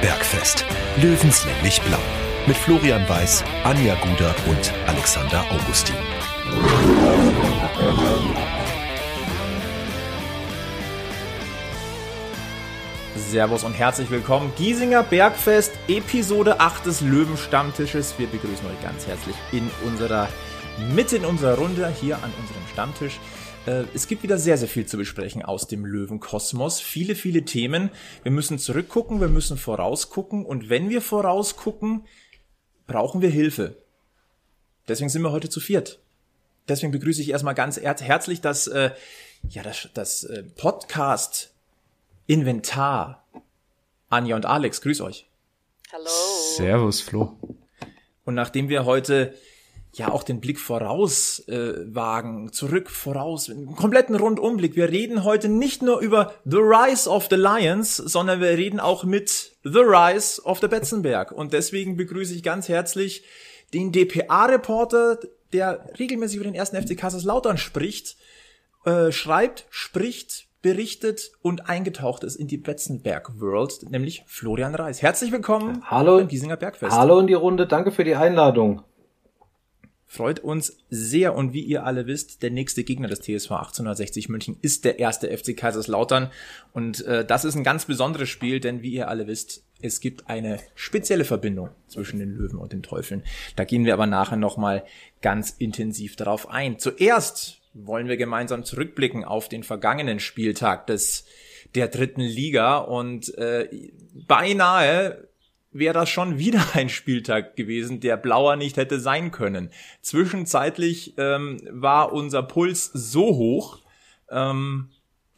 Bergfest. Löwenslänglich blau. Mit Florian Weiß, Anja Guder und Alexander Augustin. Servus und herzlich willkommen. Giesinger Bergfest, Episode 8 des Löwenstammtisches. Wir begrüßen euch ganz herzlich in unserer Mitte in unserer Runde hier an unserem Stammtisch. Äh, es gibt wieder sehr, sehr viel zu besprechen aus dem Löwenkosmos. Viele, viele Themen. Wir müssen zurückgucken, wir müssen vorausgucken und wenn wir vorausgucken, brauchen wir Hilfe. Deswegen sind wir heute zu viert. Deswegen begrüße ich erstmal ganz herzlich das, äh, ja, das, das äh, Podcast Inventar. Anja und Alex, grüß euch. Hallo. Servus, Flo. Und nachdem wir heute ja auch den Blick voraus äh, wagen, zurück, voraus, einen kompletten Rundumblick. Wir reden heute nicht nur über The Rise of the Lions, sondern wir reden auch mit The Rise of the Betzenberg. Und deswegen begrüße ich ganz herzlich den DPA-Reporter, der regelmäßig über den ersten FC Kaiserslautern spricht, äh, schreibt, spricht, berichtet und eingetaucht ist in die Betzenberg World, nämlich Florian Reis. Herzlich willkommen Hallo, beim Giesinger Bergfest. Hallo in die Runde, danke für die Einladung. Freut uns sehr und wie ihr alle wisst, der nächste Gegner des TSV 1860 München ist der erste FC Kaiserslautern und äh, das ist ein ganz besonderes Spiel, denn wie ihr alle wisst, es gibt eine spezielle Verbindung zwischen den Löwen und den Teufeln. Da gehen wir aber nachher nochmal ganz intensiv darauf ein. Zuerst wollen wir gemeinsam zurückblicken auf den vergangenen Spieltag des der dritten Liga und äh, beinahe wäre das schon wieder ein Spieltag gewesen, der blauer nicht hätte sein können. Zwischenzeitlich ähm, war unser Puls so hoch, ähm,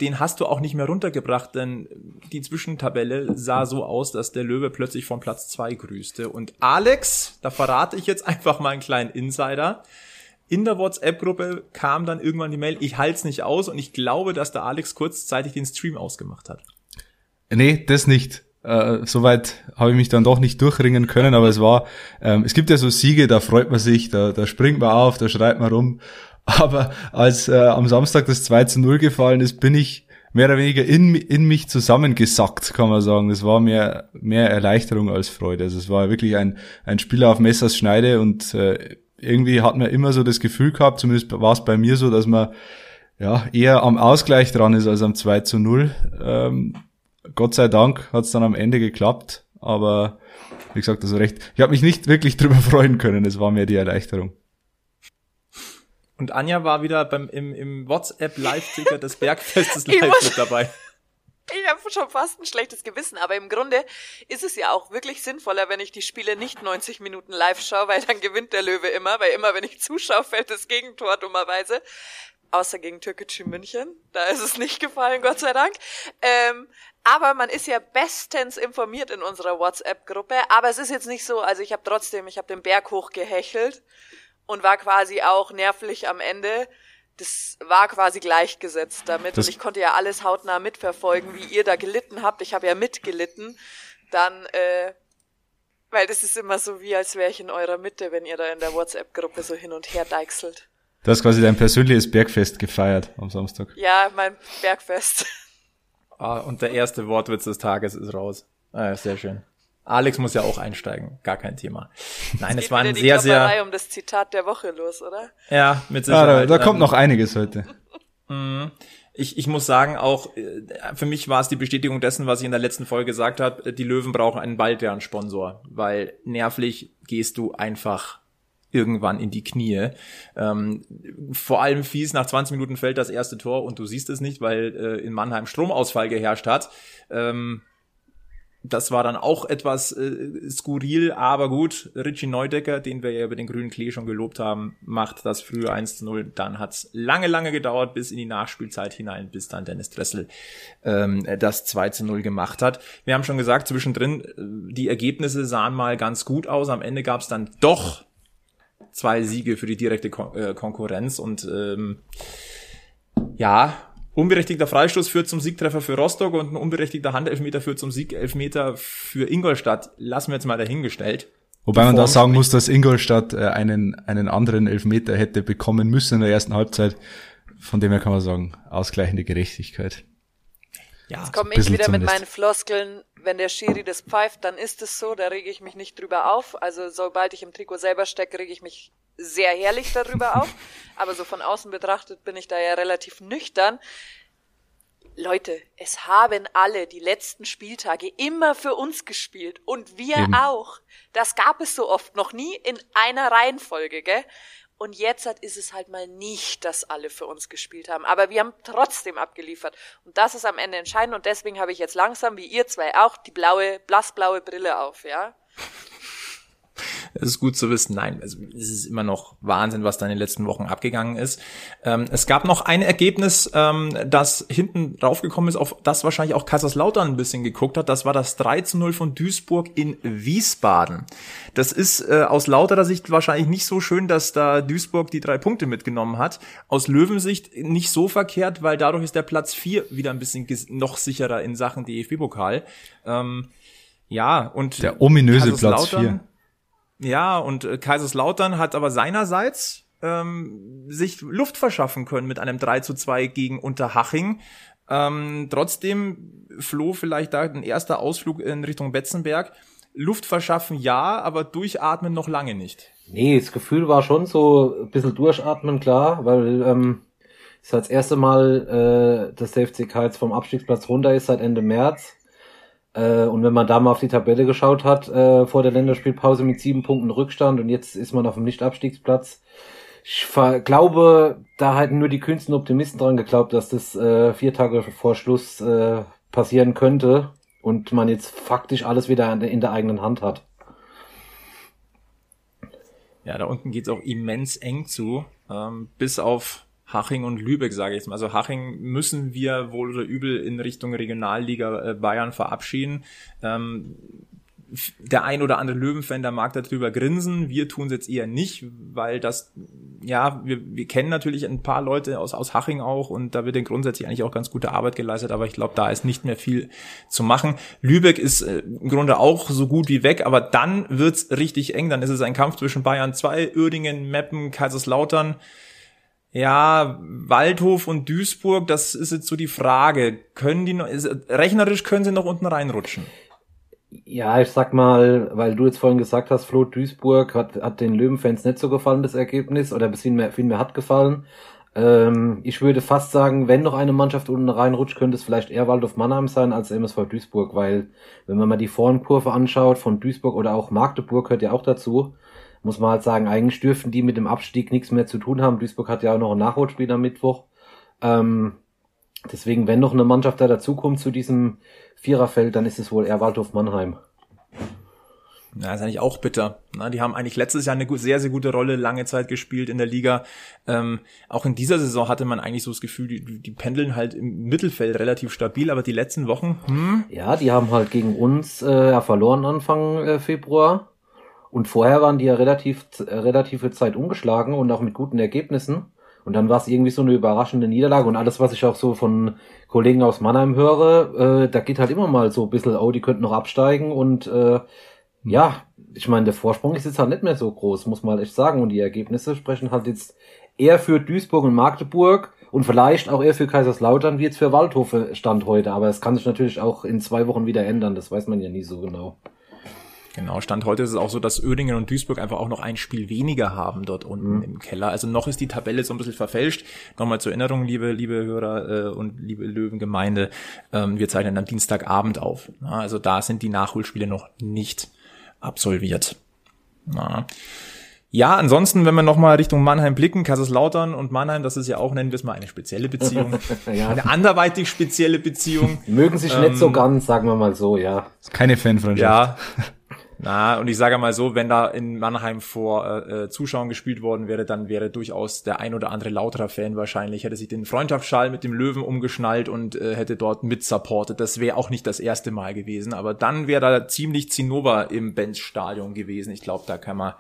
den hast du auch nicht mehr runtergebracht, denn die Zwischentabelle sah so aus, dass der Löwe plötzlich von Platz zwei grüßte. Und Alex, da verrate ich jetzt einfach mal einen kleinen Insider. In der WhatsApp-Gruppe kam dann irgendwann die Mail, ich halte es nicht aus und ich glaube, dass der Alex kurzzeitig den Stream ausgemacht hat. Nee, das nicht. Äh, Soweit habe ich mich dann doch nicht durchringen können, aber es war, ähm, es gibt ja so Siege, da freut man sich, da, da springt man auf, da schreit man rum. Aber als äh, am Samstag das 2 zu 0 gefallen ist, bin ich mehr oder weniger in, in mich zusammengesackt, kann man sagen. Das war mehr, mehr Erleichterung als Freude. Also es war wirklich ein, ein Spiel auf Messers Schneide und äh, irgendwie hat man immer so das Gefühl gehabt, zumindest war es bei mir so, dass man ja eher am Ausgleich dran ist als am 2 zu 0. Ähm, Gott sei Dank hat es dann am Ende geklappt, aber wie gesagt, also recht. Ich habe mich nicht wirklich drüber freuen können, es war mehr die Erleichterung. Und Anja war wieder beim, im, im WhatsApp-Live-Ticker des Bergfestes live mit dabei. Ich habe schon fast ein schlechtes Gewissen, aber im Grunde ist es ja auch wirklich sinnvoller, wenn ich die Spiele nicht 90 Minuten live schaue, weil dann gewinnt der Löwe immer, weil immer, wenn ich zuschaue, fällt das Gegentor dummerweise. Außer gegen Türkgücü München. Da ist es nicht gefallen, Gott sei Dank. Ähm, aber man ist ja bestens informiert in unserer WhatsApp-Gruppe. Aber es ist jetzt nicht so, also ich habe trotzdem, ich habe den Berg hochgehechelt und war quasi auch nervlich am Ende. Das war quasi gleichgesetzt damit. Das und ich konnte ja alles hautnah mitverfolgen, wie ihr da gelitten habt. Ich habe ja mitgelitten. Dann, äh, weil das ist immer so wie, als wäre ich in eurer Mitte, wenn ihr da in der WhatsApp-Gruppe so hin und her deichselt. Du hast quasi dein persönliches Bergfest gefeiert am Samstag. Ja, mein Bergfest. Ah, und der erste Wortwitz des Tages ist raus. Ah, sehr schön. Alex muss ja auch einsteigen, gar kein Thema. Nein, es, es war ein sehr, sehr. um das Zitat der Woche los, oder? Ja, mit Sicherheit. Ja, da, da kommt ähm, noch einiges heute. Mhm. Ich, ich muss sagen, auch äh, für mich war es die Bestätigung dessen, was ich in der letzten Folge gesagt habe. Die Löwen brauchen einen Baldrian-Sponsor, weil nervlich gehst du einfach irgendwann in die Knie. Ähm, vor allem fies, nach 20 Minuten fällt das erste Tor und du siehst es nicht, weil äh, in Mannheim Stromausfall geherrscht hat. Ähm, das war dann auch etwas äh, skurril, aber gut, Richie Neudecker, den wir ja über den grünen Klee schon gelobt haben, macht das frühe 1 zu 0. Dann hat's lange, lange gedauert bis in die Nachspielzeit hinein, bis dann Dennis Dressel ähm, das 2 zu 0 gemacht hat. Wir haben schon gesagt, zwischendrin, äh, die Ergebnisse sahen mal ganz gut aus. Am Ende gab's dann doch zwei Siege für die direkte Kon äh, Konkurrenz und ähm, ja, unberechtigter Freistoß führt zum Siegtreffer für Rostock und ein unberechtigter Handelfmeter führt zum Siegelfmeter für Ingolstadt. Lassen wir jetzt mal dahingestellt. Wobei man da sagen muss, dass Ingolstadt äh, einen, einen anderen Elfmeter hätte bekommen müssen in der ersten Halbzeit. Von dem her kann man sagen, ausgleichende Gerechtigkeit. Ja, Jetzt komme ich wieder zumindest. mit meinen Floskeln. Wenn der Schiri das pfeift, dann ist es so, da rege ich mich nicht drüber auf. Also sobald ich im Trikot selber stecke, rege ich mich sehr herrlich darüber auf. Aber so von außen betrachtet bin ich da ja relativ nüchtern. Leute, es haben alle die letzten Spieltage immer für uns gespielt und wir Eben. auch. Das gab es so oft noch nie in einer Reihenfolge, gell? Und jetzt ist es halt mal nicht, dass alle für uns gespielt haben. Aber wir haben trotzdem abgeliefert. Und das ist am Ende entscheidend. Und deswegen habe ich jetzt langsam, wie ihr zwei auch, die blaue, blassblaue Brille auf, ja? Es ist gut zu wissen. Nein, also es ist immer noch Wahnsinn, was da in den letzten Wochen abgegangen ist. Ähm, es gab noch ein Ergebnis, ähm, das hinten raufgekommen ist, auf das wahrscheinlich auch Kaiserslautern ein bisschen geguckt hat. Das war das 3 zu 0 von Duisburg in Wiesbaden. Das ist äh, aus lauterer Sicht wahrscheinlich nicht so schön, dass da Duisburg die drei Punkte mitgenommen hat. Aus Löwensicht nicht so verkehrt, weil dadurch ist der Platz 4 wieder ein bisschen noch sicherer in Sachen DFB-Pokal. Ähm, ja, und der ominöse Platz 4 ja, und äh, Kaiserslautern hat aber seinerseits ähm, sich Luft verschaffen können mit einem 3 zu 2 gegen Unterhaching. Ähm, trotzdem floh vielleicht da ein erster Ausflug in Richtung Betzenberg. Luft verschaffen ja, aber durchatmen noch lange nicht. Nee, das Gefühl war schon so ein bisschen durchatmen, klar, weil ähm, es das erste Mal, äh, dass der FCK jetzt vom Abstiegsplatz runter ist seit Ende März. Äh, und wenn man da mal auf die Tabelle geschaut hat, äh, vor der Länderspielpause mit sieben Punkten Rückstand und jetzt ist man auf dem Nicht-Abstiegsplatz. Ich glaube, da halten nur die kühnsten Optimisten dran geglaubt, dass das äh, vier Tage vor Schluss äh, passieren könnte und man jetzt faktisch alles wieder in der eigenen Hand hat. Ja, da unten geht's auch immens eng zu. Ähm, bis auf Haching und Lübeck, sage ich jetzt mal. Also Haching müssen wir wohl oder übel in Richtung Regionalliga äh, Bayern verabschieden. Ähm, der ein oder andere Löwenfan, der mag darüber grinsen. Wir tun es jetzt eher nicht, weil das, ja, wir, wir kennen natürlich ein paar Leute aus, aus Haching auch und da wird denn grundsätzlich eigentlich auch ganz gute Arbeit geleistet, aber ich glaube, da ist nicht mehr viel zu machen. Lübeck ist äh, im Grunde auch so gut wie weg, aber dann wird's richtig eng. Dann ist es ein Kampf zwischen Bayern 2, Uerdingen, Meppen, Kaiserslautern. Ja, Waldhof und Duisburg, das ist jetzt so die Frage. Können die noch, rechnerisch können sie noch unten reinrutschen? Ja, ich sag mal, weil du jetzt vorhin gesagt hast, Flo Duisburg hat, hat den Löwenfans nicht so gefallen, das Ergebnis, oder bis vielmehr, vielmehr hat gefallen. Ähm, ich würde fast sagen, wenn noch eine Mannschaft unten reinrutscht, könnte es vielleicht eher Waldhof Mannheim sein als MSV Duisburg, weil, wenn man mal die Vornkurve anschaut von Duisburg oder auch Magdeburg gehört ja auch dazu, muss man halt sagen, eigentlich dürften die mit dem Abstieg nichts mehr zu tun haben. Duisburg hat ja auch noch ein Nachholspiel am Mittwoch. Ähm, deswegen, wenn noch eine Mannschaft da dazukommt zu diesem Viererfeld, dann ist es wohl eher Waldhof Mannheim. Ja, ist eigentlich auch bitter. Na, die haben eigentlich letztes Jahr eine sehr, sehr gute Rolle lange Zeit gespielt in der Liga. Ähm, auch in dieser Saison hatte man eigentlich so das Gefühl, die, die pendeln halt im Mittelfeld relativ stabil, aber die letzten Wochen. Hm? Ja, die haben halt gegen uns äh, verloren Anfang äh, Februar. Und vorher waren die ja relativ, äh, relative Zeit umgeschlagen und auch mit guten Ergebnissen. Und dann war es irgendwie so eine überraschende Niederlage. Und alles, was ich auch so von Kollegen aus Mannheim höre, äh, da geht halt immer mal so ein bisschen, oh, die könnten noch absteigen. Und äh, ja, ich meine, der Vorsprung ist jetzt halt nicht mehr so groß, muss man echt sagen. Und die Ergebnisse sprechen halt jetzt eher für Duisburg und Magdeburg und vielleicht auch eher für Kaiserslautern wie jetzt für Waldhofe Stand heute. Aber es kann sich natürlich auch in zwei Wochen wieder ändern, das weiß man ja nie so genau. Genau, Stand heute ist es auch so, dass Oerdingen und Duisburg einfach auch noch ein Spiel weniger haben dort unten mhm. im Keller. Also noch ist die Tabelle so ein bisschen verfälscht. Nochmal zur Erinnerung, liebe, liebe Hörer äh, und liebe Löwengemeinde, ähm, wir zeichnen am Dienstagabend auf. Na, also da sind die Nachholspiele noch nicht absolviert. Na. Ja, ansonsten, wenn wir nochmal Richtung Mannheim blicken, Kaiserslautern und Mannheim, das ist ja auch, nennen wir es mal, eine spezielle Beziehung. ja. Eine anderweitig spezielle Beziehung. Mögen sich ähm, nicht so ähm, ganz, sagen wir mal so, ja. Keine Fanfreundschaft. Ja. Na, und ich sage mal so, wenn da in Mannheim vor äh, äh, Zuschauern gespielt worden wäre, dann wäre durchaus der ein oder andere lauterer Fan wahrscheinlich, hätte sich den Freundschaftsschal mit dem Löwen umgeschnallt und äh, hätte dort mit supportet. Das wäre auch nicht das erste Mal gewesen, aber dann wäre da ziemlich Zinnober im Benz-Stadion gewesen. Ich glaube, da kann man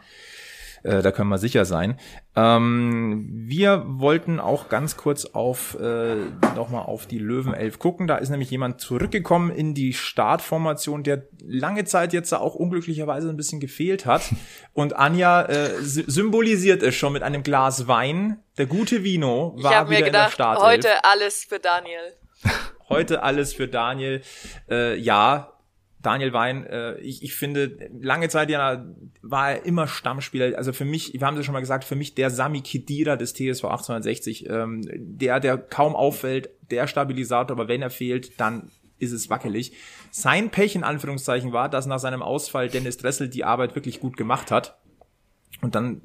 äh, da können wir sicher sein. Ähm, wir wollten auch ganz kurz auf äh, nochmal auf die Löwenelf gucken. Da ist nämlich jemand zurückgekommen in die Startformation, der lange Zeit jetzt auch unglücklicherweise ein bisschen gefehlt hat. Und Anja äh, symbolisiert es schon mit einem Glas Wein. Der gute Vino war ich hab wieder mir gedacht, in der Startelf. Heute alles für Daniel. Heute alles für Daniel. Äh, ja, Daniel Wein, äh, ich, ich finde, lange Zeit ja war er immer Stammspieler. Also für mich, wir haben es ja schon mal gesagt, für mich der Sami Khedira des TSV 1860, ähm, der, der kaum auffällt, der Stabilisator, aber wenn er fehlt, dann ist es wackelig. Sein Pech in Anführungszeichen war, dass nach seinem Ausfall Dennis Dressel die Arbeit wirklich gut gemacht hat. Und dann,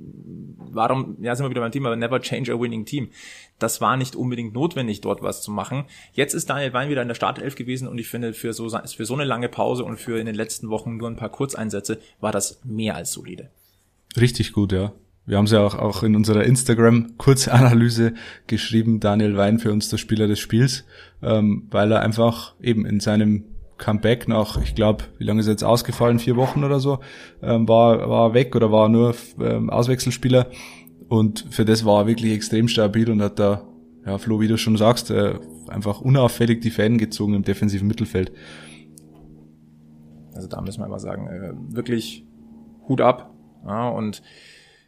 warum, ja, sind wir wieder beim Thema, never change a winning team. Das war nicht unbedingt notwendig, dort was zu machen. Jetzt ist Daniel Wein wieder in der Startelf gewesen und ich finde, für so, für so eine lange Pause und für in den letzten Wochen nur ein paar Kurzeinsätze war das mehr als solide. Richtig gut, ja. Wir haben es ja auch, auch in unserer Instagram-Kurzanalyse geschrieben, Daniel Wein für uns der Spieler des Spiels, ähm, weil er einfach eben in seinem Comeback nach, ich glaube, wie lange ist er jetzt ausgefallen, vier Wochen oder so, ähm, war, war weg oder war nur ähm, Auswechselspieler. Und für das war er wirklich extrem stabil und hat da, ja, Flo, wie du schon sagst, äh, einfach unauffällig die Fäden gezogen im defensiven Mittelfeld. Also da müssen wir mal sagen, äh, wirklich Hut ab. Ja, und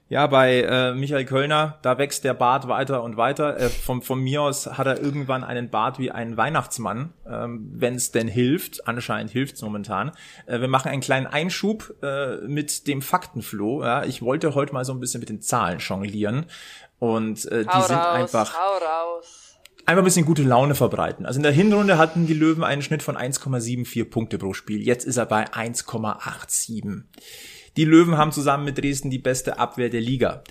ja, bei äh, Michael Kölner, da wächst der Bart weiter und weiter. Äh, von, von mir aus hat er irgendwann einen Bart wie ein Weihnachtsmann, ähm, wenn es denn hilft. Anscheinend hilft's momentan. Äh, wir machen einen kleinen Einschub äh, mit dem Faktenfloh. Ja. Ich wollte heute mal so ein bisschen mit den Zahlen jonglieren. Und äh, die sind raus, einfach hau raus. einfach ein bisschen gute Laune verbreiten. Also in der Hinrunde hatten die Löwen einen Schnitt von 1,74 Punkte pro Spiel. Jetzt ist er bei 1,87. Die Löwen haben zusammen mit Dresden die beste Abwehr der Liga.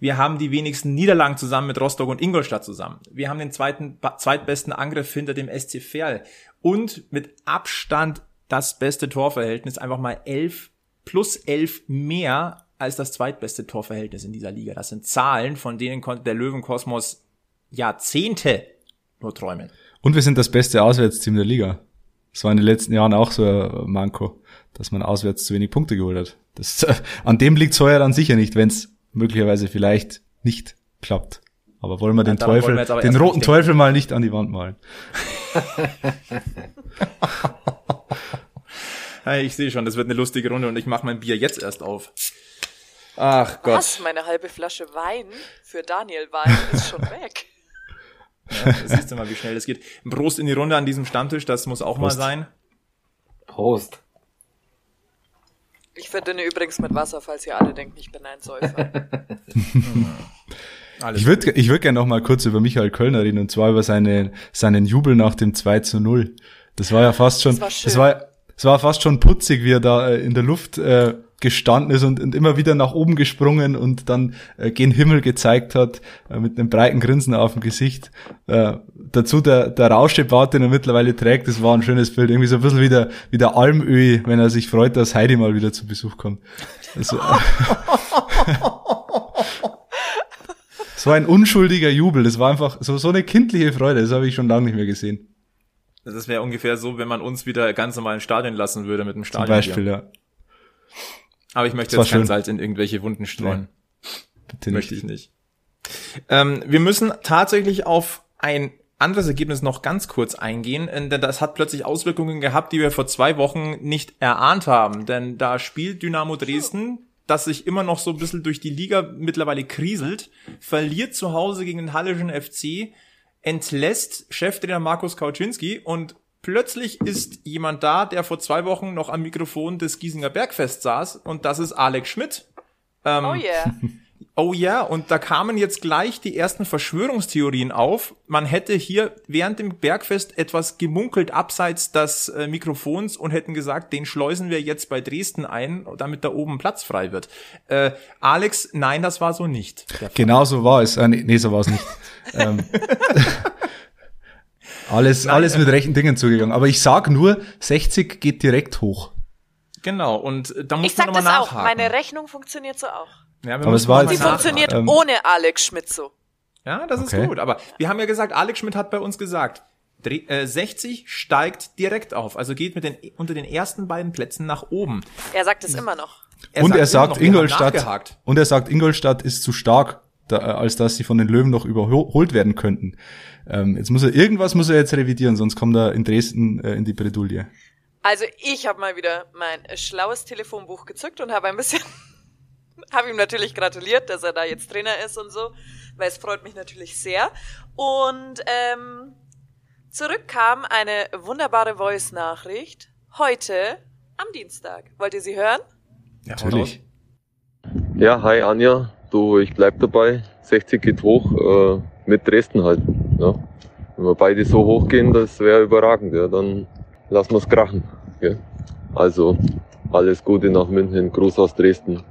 Wir haben die wenigsten Niederlagen zusammen mit Rostock und Ingolstadt zusammen. Wir haben den zweiten, zweitbesten Angriff hinter dem SC Verl. Und mit Abstand das beste Torverhältnis, einfach mal elf plus elf mehr als das zweitbeste Torverhältnis in dieser Liga. Das sind Zahlen, von denen konnte der Löwenkosmos Jahrzehnte nur träumen. Und wir sind das beste Auswärtsteam der Liga. Das war in den letzten Jahren auch so ein Manko, dass man auswärts zu wenig Punkte geholt hat. Das, an dem liegt heuer dann sicher nicht, wenn es möglicherweise vielleicht nicht klappt. Aber wollen wir den daran Teufel, wollen wir den roten nicht Teufel mal nicht an die Wand malen. Hey, ich sehe schon, das wird eine lustige Runde und ich mache mein Bier jetzt erst auf. Ach Gott. Was? Meine halbe Flasche Wein für Daniel Wein ist schon weg. Ja, siehst du mal, wie schnell das geht. Ein Prost in die Runde an diesem Stammtisch, das muss auch Prost. mal sein. Prost. Ich verdünne übrigens mit Wasser, falls ihr alle denkt, ich bin ein Säufer. Alles Ich würde ich würd gerne noch mal kurz über Michael Kölner reden und zwar über seine, seinen Jubel nach dem 2 zu 0. Das war ja fast schon, Das war das war, das war fast schon putzig, wie er da äh, in der Luft äh, gestanden ist und, und immer wieder nach oben gesprungen und dann äh, gen Himmel gezeigt hat, äh, mit einem breiten Grinsen auf dem Gesicht. Äh, dazu der, der Rauschebart, den er mittlerweile trägt, das war ein schönes Bild. Irgendwie so ein bisschen wie der, wie der Almöhi, wenn er sich freut, dass Heidi mal wieder zu Besuch kommt. Also, war ein unschuldiger Jubel. Das war einfach so, so eine kindliche Freude. Das habe ich schon lange nicht mehr gesehen. Das wäre ungefähr so, wenn man uns wieder ganz normal ins Stadion lassen würde mit dem Zum Stadion. Beispiel, ja. Aber ich möchte jetzt kein schön. Salz in irgendwelche Wunden streuen. Bitte Möchte ich nicht. Ähm, wir müssen tatsächlich auf ein anderes Ergebnis noch ganz kurz eingehen, äh, denn das hat plötzlich Auswirkungen gehabt, die wir vor zwei Wochen nicht erahnt haben. Denn da spielt Dynamo Dresden, das sich immer noch so ein bisschen durch die Liga mittlerweile kriselt, verliert zu Hause gegen den Hallischen FC, entlässt Cheftrainer Markus Kauczynski und plötzlich ist jemand da, der vor zwei Wochen noch am Mikrofon des Giesinger Bergfest saß und das ist Alex Schmidt. Ähm, Oh yeah. Oh ja, und da kamen jetzt gleich die ersten Verschwörungstheorien auf. Man hätte hier während dem Bergfest etwas gemunkelt abseits des äh, Mikrofons und hätten gesagt, den schleusen wir jetzt bei Dresden ein, damit da oben Platz frei wird. Äh, Alex, nein, das war so nicht. Genau so war es. Äh, nee, nee, so war es nicht. ähm, alles, Nein, alles äh, mit rechten Dingen zugegangen. Aber ich sag nur, 60 geht direkt hoch. Genau, und äh, da muss Ich man sag nochmal das auch. nachhaken. Meine Rechnung funktioniert so auch. ja, Aber es war noch mal Sie nachhaken. funktioniert ähm, ohne Alex Schmidt so. Ja, das Okay. ist gut. Aber wir haben ja gesagt, Alex Schmidt hat bei uns gesagt, Dre- äh, 60 steigt direkt auf, also geht mit den unter den ersten beiden Plätzen nach oben. Er sagt es immer noch. und er immer sagt, noch, wir haben Ingolstadt, und er sagt, Ingolstadt ist zu stark, da, äh, als dass sie von den Löwen noch überholt werden könnten. Ähm, jetzt muss er, irgendwas muss er jetzt revidieren, sonst kommt er in Dresden äh, in die Bredouille. Also ich habe mal wieder mein schlaues Telefonbuch gezückt und habe ein bisschen, habe ihm natürlich gratuliert, dass er da jetzt Trainer ist und so, weil es freut mich natürlich sehr. Und ähm, zurück kam eine wunderbare Voice-Nachricht. Heute am Dienstag. Wollt ihr sie hören? Ja, Natürlich. Ja, hi Anja. Du, ich bleib dabei. 60 geht hoch, äh, mit Dresden halt. Ja. Wenn wir beide so hochgehen, das wäre überragend. Ja. Dann lassen wir's krachen. Ja. Also, alles Gute nach München. Gruß aus Dresden.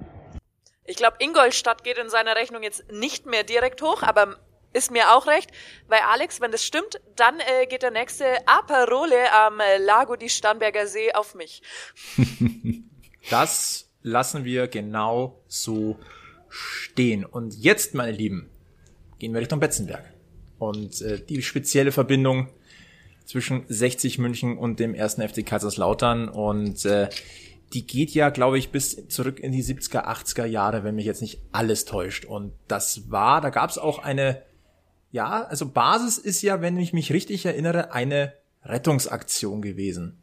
Ich glaube, Ingolstadt geht in seiner Rechnung jetzt nicht mehr direkt hoch, aber ist mir auch recht, weil Alex, wenn das stimmt, dann äh, geht der nächste Aperole am äh, Lago di Starnberger See auf mich. Das lassen wir genau so stehen. Und jetzt, meine Lieben, gehen wir Richtung Betzenberg. Und äh, die spezielle Verbindung zwischen 60 München und dem ersten FC Kaiserslautern. Und äh, die geht ja, glaube ich, bis zurück in die 70er, 80er Jahre, wenn mich jetzt nicht alles täuscht. Und das war, da gab es auch eine, ja, also Basis ist ja, wenn ich mich richtig erinnere, eine Rettungsaktion gewesen.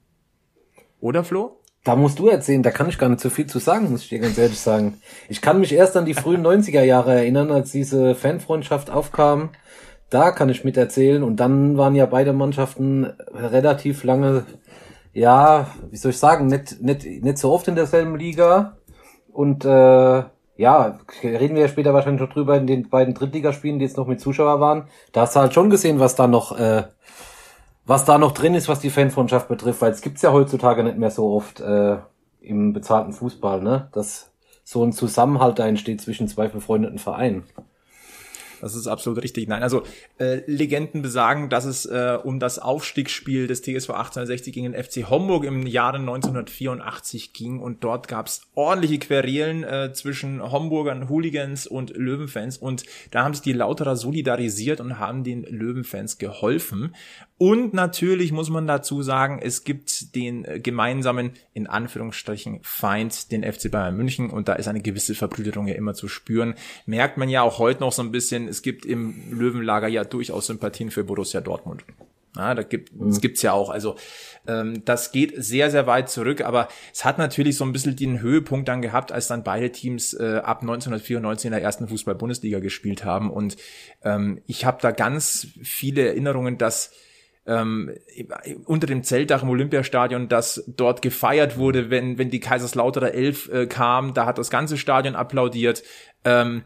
Oder Flo? Da musst du erzählen, da kann ich gar nicht so viel zu sagen, muss ich dir ganz ehrlich sagen. Ich kann mich erst an die frühen 90er Jahre erinnern, als diese Fanfreundschaft aufkam. Da kann ich mit erzählen und dann waren ja beide Mannschaften relativ lange, ja, wie soll ich sagen, nicht, nicht, nicht so oft in derselben Liga. Und äh, ja, reden wir ja später wahrscheinlich noch drüber in den beiden Drittligaspielen, die jetzt noch mit Zuschauer waren. Da hast du halt schon gesehen, was da noch äh, was da noch drin ist, was die Fanfreundschaft betrifft, weil es gibt's ja heutzutage nicht mehr so oft äh, im bezahlten Fußball, ne? Dass so ein Zusammenhalt da entsteht zwischen zwei befreundeten Vereinen. Das ist absolut richtig. Nein, also äh, Legenden besagen, dass es äh, um das Aufstiegsspiel des TSV 1860 gegen den FC Homburg im Jahre 1984 ging und dort gab es ordentliche Querelen äh, zwischen Homburgern, Hooligans und Löwenfans und da haben sich die Lauterer solidarisiert und haben den Löwenfans geholfen. Und natürlich muss man dazu sagen, es gibt den äh, gemeinsamen, in Anführungsstrichen, Feind, den FC Bayern München und da ist eine gewisse Verbrüderung ja immer zu spüren. Merkt man ja auch heute noch so ein bisschen, es gibt im Löwenlager ja durchaus Sympathien für Borussia Dortmund. Ja, da gibt es gibt's ja auch. Also ähm, das geht sehr sehr weit zurück, aber es hat natürlich so ein bisschen den Höhepunkt dann gehabt, als dann beide Teams äh, ab 1994 in der ersten Fußball-Bundesliga gespielt haben. Und ähm, ich habe da ganz viele Erinnerungen, dass ähm, unter dem Zeltdach im Olympiastadion, dass dort gefeiert wurde, wenn, wenn die Kaiserslauterer Elf äh, kam, da hat das ganze Stadion applaudiert. Ähm,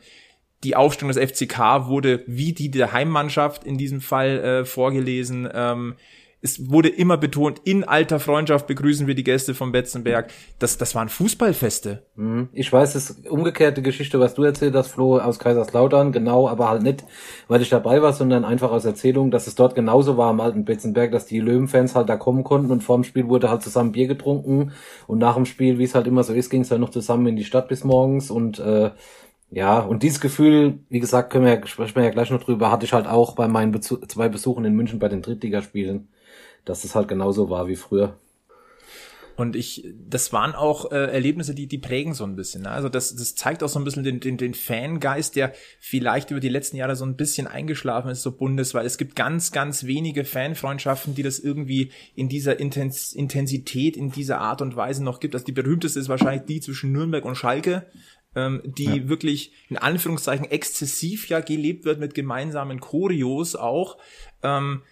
die Aufstellung des FCK wurde wie die der Heimmannschaft in diesem Fall äh, vorgelesen. Ähm, es wurde immer betont, in alter Freundschaft begrüßen wir die Gäste von Betzenberg. Das, das waren Fußballfeste. Mhm. Ich weiß, ist umgekehrte Geschichte, was du erzählt hast, Flo, aus Kaiserslautern, genau, aber halt nicht, weil ich dabei war, sondern einfach aus Erzählung, dass es dort genauso war am alten Betzenberg, dass die Löwenfans halt da kommen konnten und vorm Spiel wurde halt zusammen Bier getrunken und nach dem Spiel, wie es halt immer so ist, ging es dann noch zusammen in die Stadt bis morgens und äh, ja, und dieses Gefühl, wie gesagt, können wir sprechen wir ja gleich noch drüber, hatte ich halt auch bei meinen Bezu zwei Besuchen in München bei den Drittligaspielen, dass es halt genauso war wie früher. Und ich, das waren auch äh, Erlebnisse, die, die prägen so ein bisschen. Ne? Also das, das zeigt auch so ein bisschen den, den, den Fangeist, der vielleicht über die letzten Jahre so ein bisschen eingeschlafen ist, so bundesweit. Es gibt ganz, ganz wenige Fanfreundschaften, die das irgendwie in dieser Intens Intensität, in dieser Art und Weise noch gibt. Also die berühmteste ist wahrscheinlich die zwischen Nürnberg und Schalke, ähm, die ja. wirklich in Anführungszeichen exzessiv ja gelebt wird mit gemeinsamen Choreos auch. Ähm,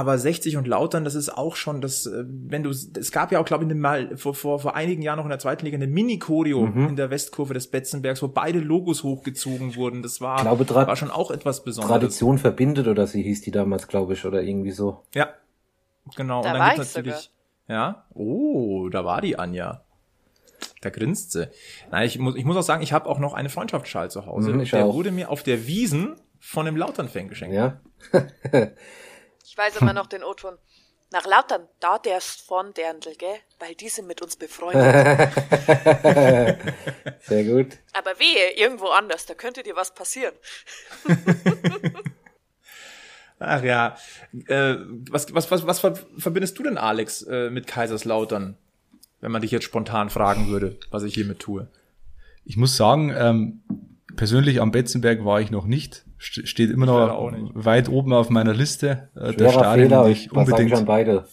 aber 60 und Lautern, das ist auch schon das, äh, wenn du, es gab ja auch, glaube ich, mal vor, vor, vor einigen Jahren noch in der zweiten Liga eine Mini-Choreo mhm. in der Westkurve des Betzenbergs, wo beide Logos hochgezogen wurden. Das war, glaube, war schon auch etwas Besonderes. Tradition verbindet oder sie hieß die damals, glaube ich, oder irgendwie so. Ja, genau. Da und dann war gibt's natürlich, sogar. ja, oh, da war die Anja. Da grinst sie. Nein, ich muss, ich muss auch sagen, ich habe auch noch eine Freundschaftsschal zu Hause. Mhm, der auch. wurde mir auf der Wiesen von einem Lautern-Fan geschenkt. Ja. ich weiß immer noch den O-Ton. Nach Lautern, da der ist von Derndl, gell? Weil die sind mit uns befreundet. Sehr gut. Aber wehe, irgendwo anders, da könnte dir was passieren. Ach ja. Äh, was, was, was, was verbindest du denn, Alex, äh, mit Kaiserslautern? wenn man dich jetzt spontan fragen würde, was ich hiermit tue? Ich muss sagen, ähm, persönlich am Betzenberg war ich noch nicht. Steht immer noch weit oben auf meiner Liste äh, der Stadien, Fehler, die ich unbedingt. Ich beide.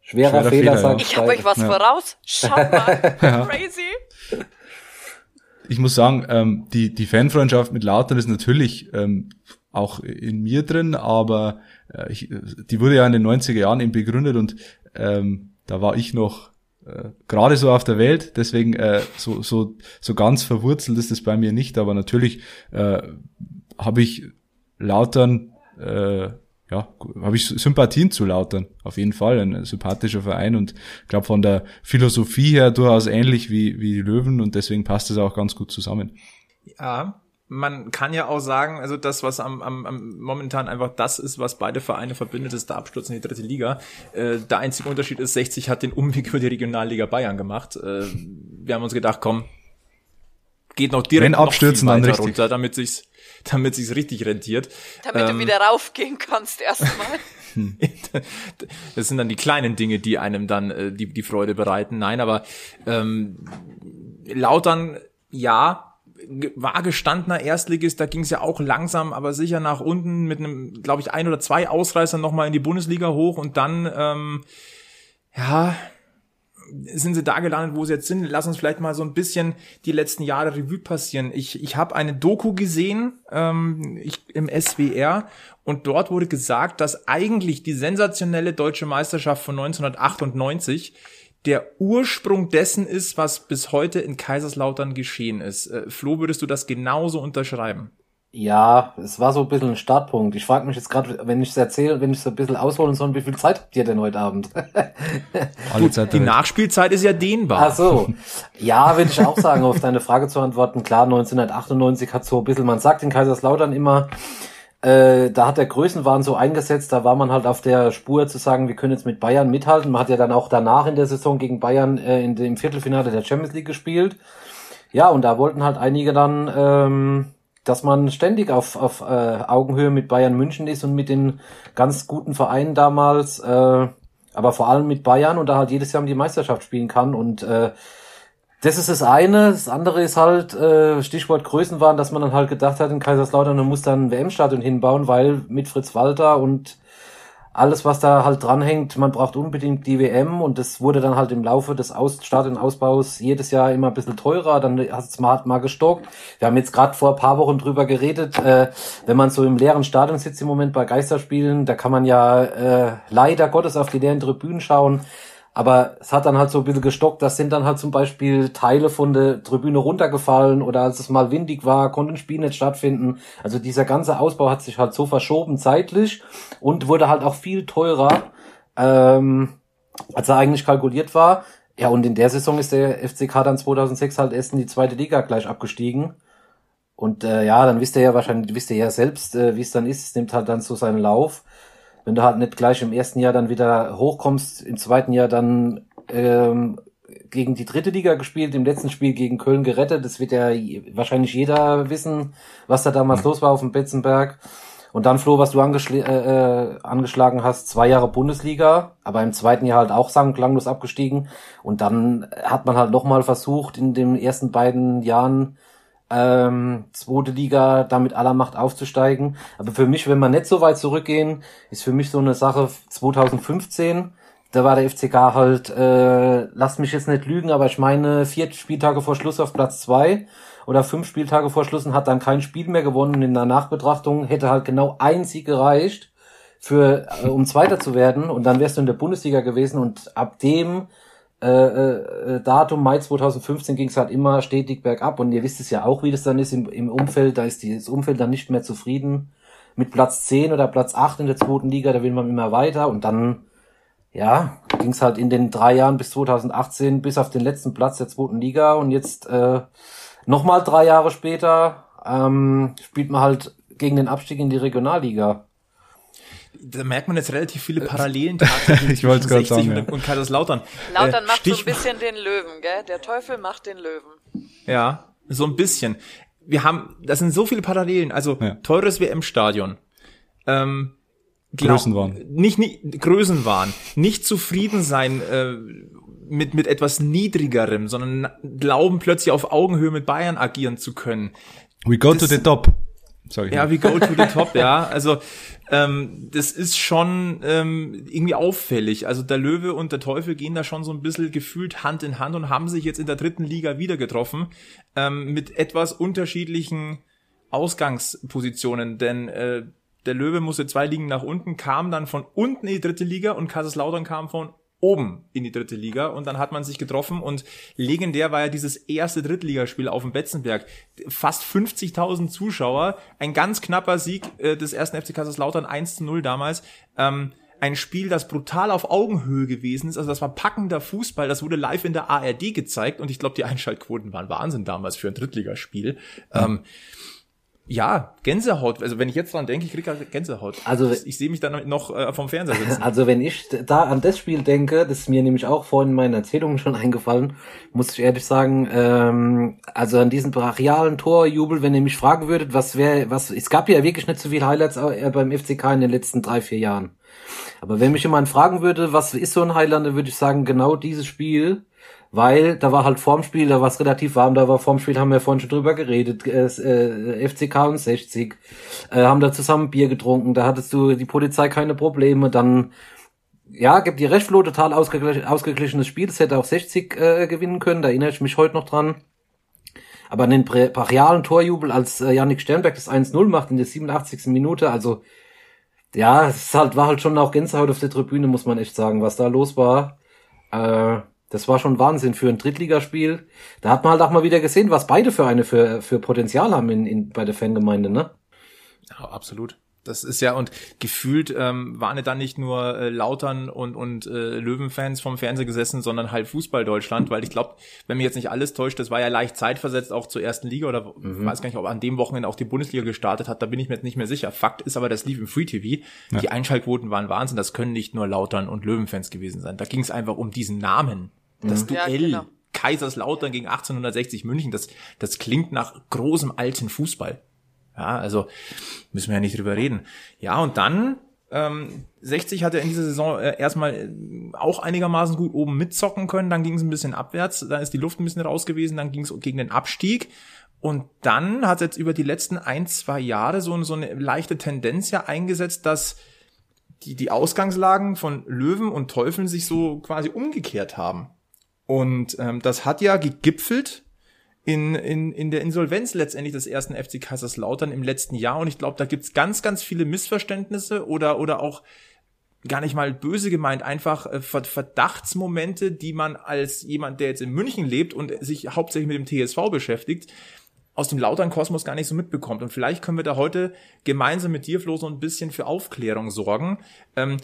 Schwerer, Schwerer Fehler, Fehler sagt ja. Ich habe euch was ja. voraus. Schaut mal. Crazy. Ich muss sagen, ähm, die, die Fanfreundschaft mit Lautern ist natürlich ähm, auch in mir drin, aber äh, ich, die wurde ja in den 90er Jahren eben begründet und ähm, da war ich noch äh, gerade so auf der Welt. Deswegen äh, so, so, so ganz verwurzelt ist es bei mir nicht, aber natürlich äh, habe ich Lautern, äh, ja, habe ich Sympathien zu Lautern. Auf jeden Fall ein sympathischer Verein und glaube von der Philosophie her durchaus ähnlich wie, wie die Löwen und deswegen passt es auch ganz gut zusammen. Ja, man kann ja auch sagen, also das, was am, am, am momentan einfach das ist, was beide Vereine verbindet, ist der Absturz in die dritte Liga. Äh, der einzige Unterschied ist, 60 hat den Umweg über die Regionalliga Bayern gemacht. Äh, wir haben uns gedacht, komm, geht noch direkt Wenn abstürzen, noch dann richtig. runter, damit sich's, damit sich's richtig rentiert. Damit Ähm, du wieder raufgehen kannst erstmal. das sind dann die kleinen Dinge, die einem dann äh, die, die Freude bereiten. Nein, aber ähm, Lautern, ja, war gestandener Erstligist, da ging es ja auch langsam, aber sicher nach unten mit einem, glaube ich, ein oder zwei Ausreißern nochmal in die Bundesliga hoch und dann, ähm, ja, sind sie da gelandet, wo sie jetzt sind. Lass uns vielleicht mal so ein bisschen die letzten Jahre Revue passieren. Ich, ich habe eine Doku gesehen ähm, ich, im SWR und dort wurde gesagt, dass eigentlich die sensationelle deutsche Meisterschaft von 1998 der Ursprung dessen ist, was bis heute in Kaiserslautern geschehen ist. Äh, Flo, würdest du das genauso unterschreiben? Ja, es war so ein bisschen ein Startpunkt. Ich frage mich jetzt gerade, wenn ich es erzähle, wenn ich es ein bisschen ausholen soll, wie viel Zeit habt ihr denn heute Abend? Alle Zeit Die. Nachspielzeit ist ja dehnbar. Ach so. Ja, würde ich auch sagen, auf deine Frage zu antworten. Klar, 1998 hat so ein bisschen, man sagt in Kaiserslautern immer, äh, da hat der Größenwahn so eingesetzt, da war man halt auf der Spur zu sagen, wir können jetzt mit Bayern mithalten. Man hat ja dann auch danach in der Saison gegen Bayern äh, in dem Viertelfinale der Champions League gespielt. Ja, und da wollten halt einige dann, ähm, dass man ständig auf, auf äh, Augenhöhe mit Bayern München ist und mit den ganz guten Vereinen damals, äh, aber vor allem mit Bayern und da halt jedes Jahr um die Meisterschaft spielen kann. Und äh, das ist das eine. Das andere ist halt, äh, Stichwort Größenwahn, dass man dann halt gedacht hat, in Kaiserslautern, man muss dann ein WM-Stadion hinbauen, weil mit Fritz Walter und alles, was da halt dranhängt, man braucht unbedingt die WM und das wurde dann halt im Laufe des Aus Stadionausbaus jedes Jahr immer ein bisschen teurer, dann hat es mal, mal gestockt. Wir haben jetzt gerade vor ein paar Wochen drüber geredet, äh, wenn man so im leeren Stadion sitzt im Moment bei Geisterspielen, da kann man ja äh, leider Gottes auf die leeren Tribünen schauen, aber es hat dann halt so ein bisschen gestockt. Das sind dann halt zum Beispiel Teile von der Tribüne runtergefallen oder als es mal windig war, konnte ein Spiel nicht stattfinden. Also dieser ganze Ausbau hat sich halt so verschoben zeitlich und wurde halt auch viel teurer, ähm, als er eigentlich kalkuliert war. Ja, und in der Saison ist der FCK dann 2006 halt erst in die zweite Liga gleich abgestiegen. Und äh, ja, dann wisst ihr ja wahrscheinlich, wisst ihr ja selbst, äh, wie es dann ist. Es nimmt halt dann so seinen Lauf wenn du halt nicht gleich im ersten Jahr dann wieder hochkommst, im zweiten Jahr dann ähm, gegen die dritte Liga gespielt, im letzten Spiel gegen Köln gerettet. Das wird ja wahrscheinlich jeder wissen, was da damals los war auf dem Betzenberg. Und dann, Flo, was du angeschl äh, äh, angeschlagen hast, zwei Jahre Bundesliga, aber im zweiten Jahr halt auch klanglos abgestiegen. Und dann hat man halt nochmal versucht, in den ersten beiden Jahren ähm, zweite Liga damit aller Macht aufzusteigen. Aber für mich, wenn wir nicht so weit zurückgehen, ist für mich so eine Sache 2015. Da war der FCK halt, äh, lasst mich jetzt nicht lügen, aber ich meine vier Spieltage vor Schluss auf Platz zwei oder fünf Spieltage vor Schluss und hat dann kein Spiel mehr gewonnen. In der Nachbetrachtung hätte halt genau ein Sieg gereicht, für, äh, um Zweiter zu werden. Und dann wärst du in der Bundesliga gewesen und ab dem äh, äh, Datum Mai 2015 ging es halt immer stetig bergab und ihr wisst es ja auch, wie das dann ist im, im Umfeld, da ist das Umfeld dann nicht mehr zufrieden mit Platz 10 oder Platz 8 in der zweiten Liga, da will man immer weiter und dann ja, ging es halt in den drei Jahren bis 2018 bis auf den letzten Platz der zweiten Liga und jetzt äh, nochmal drei Jahre später ähm, spielt man halt gegen den Abstieg in die Regionalliga. Da merkt man jetzt relativ viele Parallelen tatsächlich Ich wollte zwischen es gerade 60 sagen, und, und Kaiserslautern. Lautern Äh, macht so ein Stich- bisschen den Löwen, gell? Der Teufel macht den Löwen. Ja, so ein bisschen. Wir haben, das sind so viele Parallelen. Also Ja. teures WM-Stadion. Ähm, glaub- Größenwahn. Nicht, nicht Größenwahn. Nicht zufrieden sein äh, mit mit etwas niedrigerem, sondern glauben plötzlich auf Augenhöhe mit Bayern agieren zu können. We go Das- to the top. Ich Ja, wie go to the top, ja. Also ähm, das ist schon ähm, irgendwie auffällig. Also der Löwe und der Teufel gehen da schon so ein bisschen gefühlt Hand in Hand und haben sich jetzt in der dritten Liga wieder getroffen ähm, mit etwas unterschiedlichen Ausgangspositionen. Denn äh, der Löwe musste zwei Ligen nach unten, kam dann von unten in die dritte Liga und Kaiserslautern kam von oben in die dritte Liga und dann hat man sich getroffen und legendär war ja dieses erste Drittligaspiel auf dem Betzenberg. Fast 50.000 Zuschauer, ein ganz knapper Sieg äh, des ersten FC Kaiserslautern 1 zu 0 damals. Ähm, ein Spiel, das brutal auf Augenhöhe gewesen ist. Also das war packender Fußball. Das wurde live in der ARD gezeigt und ich glaube, die Einschaltquoten waren Wahnsinn damals für ein Drittligaspiel. Mhm. Ähm, ja, Gänsehaut. Also wenn ich jetzt dran denke, ich kriege halt Gänsehaut. Also ich, sehe mich dann noch äh, vom Fernseher sitzen. Also wenn ich da an das Spiel denke, das ist mir nämlich auch vorhin in meinen Erzählungen schon eingefallen, muss ich ehrlich sagen, ähm, also an diesen brachialen Torjubel, wenn ihr mich fragen würdet, was wäre, was, es gab ja wirklich nicht so viele Highlights äh, beim FCK in den letzten drei, vier Jahren. Aber wenn mich jemand fragen würde, was ist so ein Highlight, dann würde ich sagen, genau dieses Spiel, weil da war halt vorm Spiel, da war es relativ warm, da war vorm Spiel, haben wir vorhin schon drüber geredet, äh, äh FCK und 60, äh, haben da zusammen Bier getrunken, da hattest du die Polizei keine Probleme, dann ja, gibt die Rechtflow total ausgeglich ausgeglichenes Spiel, das hätte auch 60 äh, gewinnen können, da erinnere ich mich heute noch dran. Aber an den brachialen Torjubel, als äh, Yannick Sternberg das 1-0 macht in der 87. Minute, also ja, es halt, war halt schon auch Gänsehaut auf der Tribüne, muss man echt sagen, was da los war. Äh, das war schon Wahnsinn für ein Drittligaspiel. Da hat man halt auch mal wieder gesehen, was beide für eine für, für Potenzial haben in, in, bei der Fangemeinde, ne? Ja, absolut. Das ist ja, und gefühlt ähm, waren ja dann nicht nur äh, Lautern und, und äh, Löwenfans vom Fernseher gesessen, sondern halt Fußball Deutschland, weil ich glaube, wenn mir jetzt nicht alles täuscht, das war ja leicht zeitversetzt auch zur ersten Liga oder mhm. weiß gar nicht, ob an dem Wochenende auch die Bundesliga gestartet hat, da bin ich mir jetzt nicht mehr sicher. Fakt ist aber, das lief im Free TV. Ja. Die Einschaltquoten waren Wahnsinn, das können nicht nur Lautern und Löwenfans gewesen sein. Da ging es einfach um diesen Namen. Das mhm. Duell ja, genau. Kaiserslautern gegen 1860 München, das, das klingt nach großem alten Fußball. Ja, also müssen wir ja nicht drüber reden. Ja, und dann ähm, 60 hat er in dieser Saison äh, erstmal äh, auch einigermaßen gut oben mitzocken können, dann ging es ein bisschen abwärts, dann ist die Luft ein bisschen raus gewesen, dann ging es gegen den Abstieg. Und dann hat jetzt über die letzten ein, zwei Jahre so, so eine leichte Tendenz ja eingesetzt, dass die, die Ausgangslagen von Löwen und Teufeln sich so quasi umgekehrt haben. Und ähm, das hat ja gegipfelt in, in, in der Insolvenz letztendlich des ersten FC Kaiserslautern im letzten Jahr. Und ich glaube, da gibt's ganz, ganz viele Missverständnisse oder, oder auch gar nicht mal böse gemeint, einfach äh, Verdachtsmomente, die man als jemand, der jetzt in München lebt und sich hauptsächlich mit dem TSV beschäftigt, aus dem lautern Kosmos gar nicht so mitbekommt. Und vielleicht können wir da heute gemeinsam mit dir, Flo, so ein bisschen für Aufklärung sorgen. Ähm,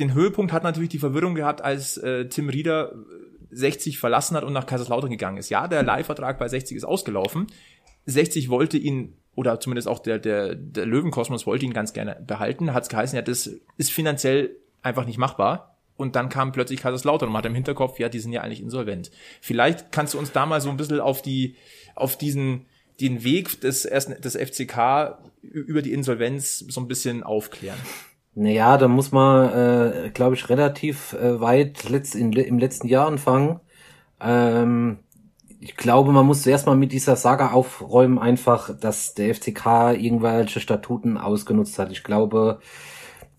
den Höhepunkt hat natürlich die Verwirrung gehabt, als äh, Tim Rieder 60 verlassen hat und nach Kaiserslautern gegangen ist. Ja, der Leihvertrag bei 60 ist ausgelaufen. 60 wollte ihn, oder zumindest auch der, der, der Löwenkosmos wollte ihn ganz gerne behalten. Hat es geheißen, ja, das ist finanziell einfach nicht machbar. Und dann kam plötzlich Kaiserslautern und man hat im Hinterkopf, ja, die sind ja eigentlich insolvent. Vielleicht kannst du uns da mal so ein bisschen auf die, auf diesen, den Weg des ersten, des FCK über die Insolvenz so ein bisschen aufklären. Naja, da muss man, äh, glaube ich, relativ äh, weit letzt, in, im letzten Jahr anfangen. Ähm, ich glaube, man muss zuerst mal mit dieser Saga aufräumen, einfach, dass der FCK irgendwelche Statuten ausgenutzt hat. Ich glaube,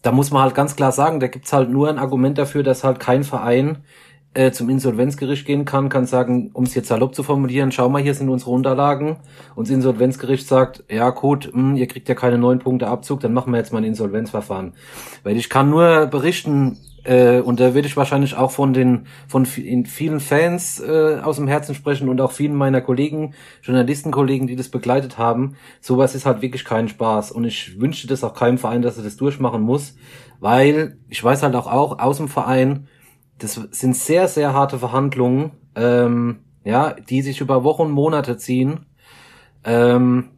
da muss man halt ganz klar sagen, da gibt's halt nur ein Argument dafür, dass halt kein Verein äh, zum Insolvenzgericht gehen kann, kann sagen, um es jetzt salopp zu formulieren, schau mal, hier sind unsere Unterlagen. Und das Insolvenzgericht sagt, ja gut, mh, hm, ihr kriegt ja keine neun Punkte Abzug, dann machen wir jetzt mal ein Insolvenzverfahren. Weil ich kann nur berichten, äh, und da werde ich wahrscheinlich auch von den von vielen Fans äh, aus dem Herzen sprechen und auch vielen meiner Kollegen, Journalistenkollegen, die das begleitet haben. Sowas ist halt wirklich kein Spaß und ich wünsche das auch keinem Verein, dass er das durchmachen muss, weil ich weiß halt auch, auch aus dem Verein, das sind sehr, sehr harte Verhandlungen, ähm, ja, die sich über Wochen Monate ziehen, ähm,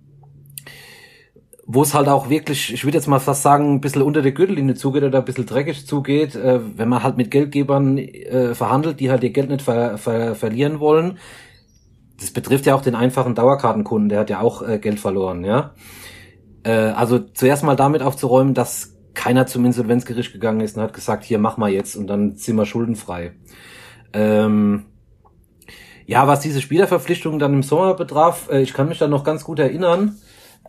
wo es halt auch wirklich, ich würde jetzt mal fast sagen, ein bisschen unter der Gürtellinie zugeht oder ein bisschen dreckig zugeht, äh, wenn man halt mit Geldgebern äh, verhandelt, die halt ihr Geld nicht ver ver verlieren wollen. Das betrifft ja auch den einfachen Dauerkartenkunden, der hat ja auch äh, Geld verloren, ja. Äh, also zuerst mal damit aufzuräumen, dass keiner zum Insolvenzgericht gegangen ist und hat gesagt, hier mach mal jetzt und dann sind wir schuldenfrei. Ähm, ja, was diese Spielerverpflichtungen dann im Sommer betraf, äh, ich kann mich da noch ganz gut erinnern.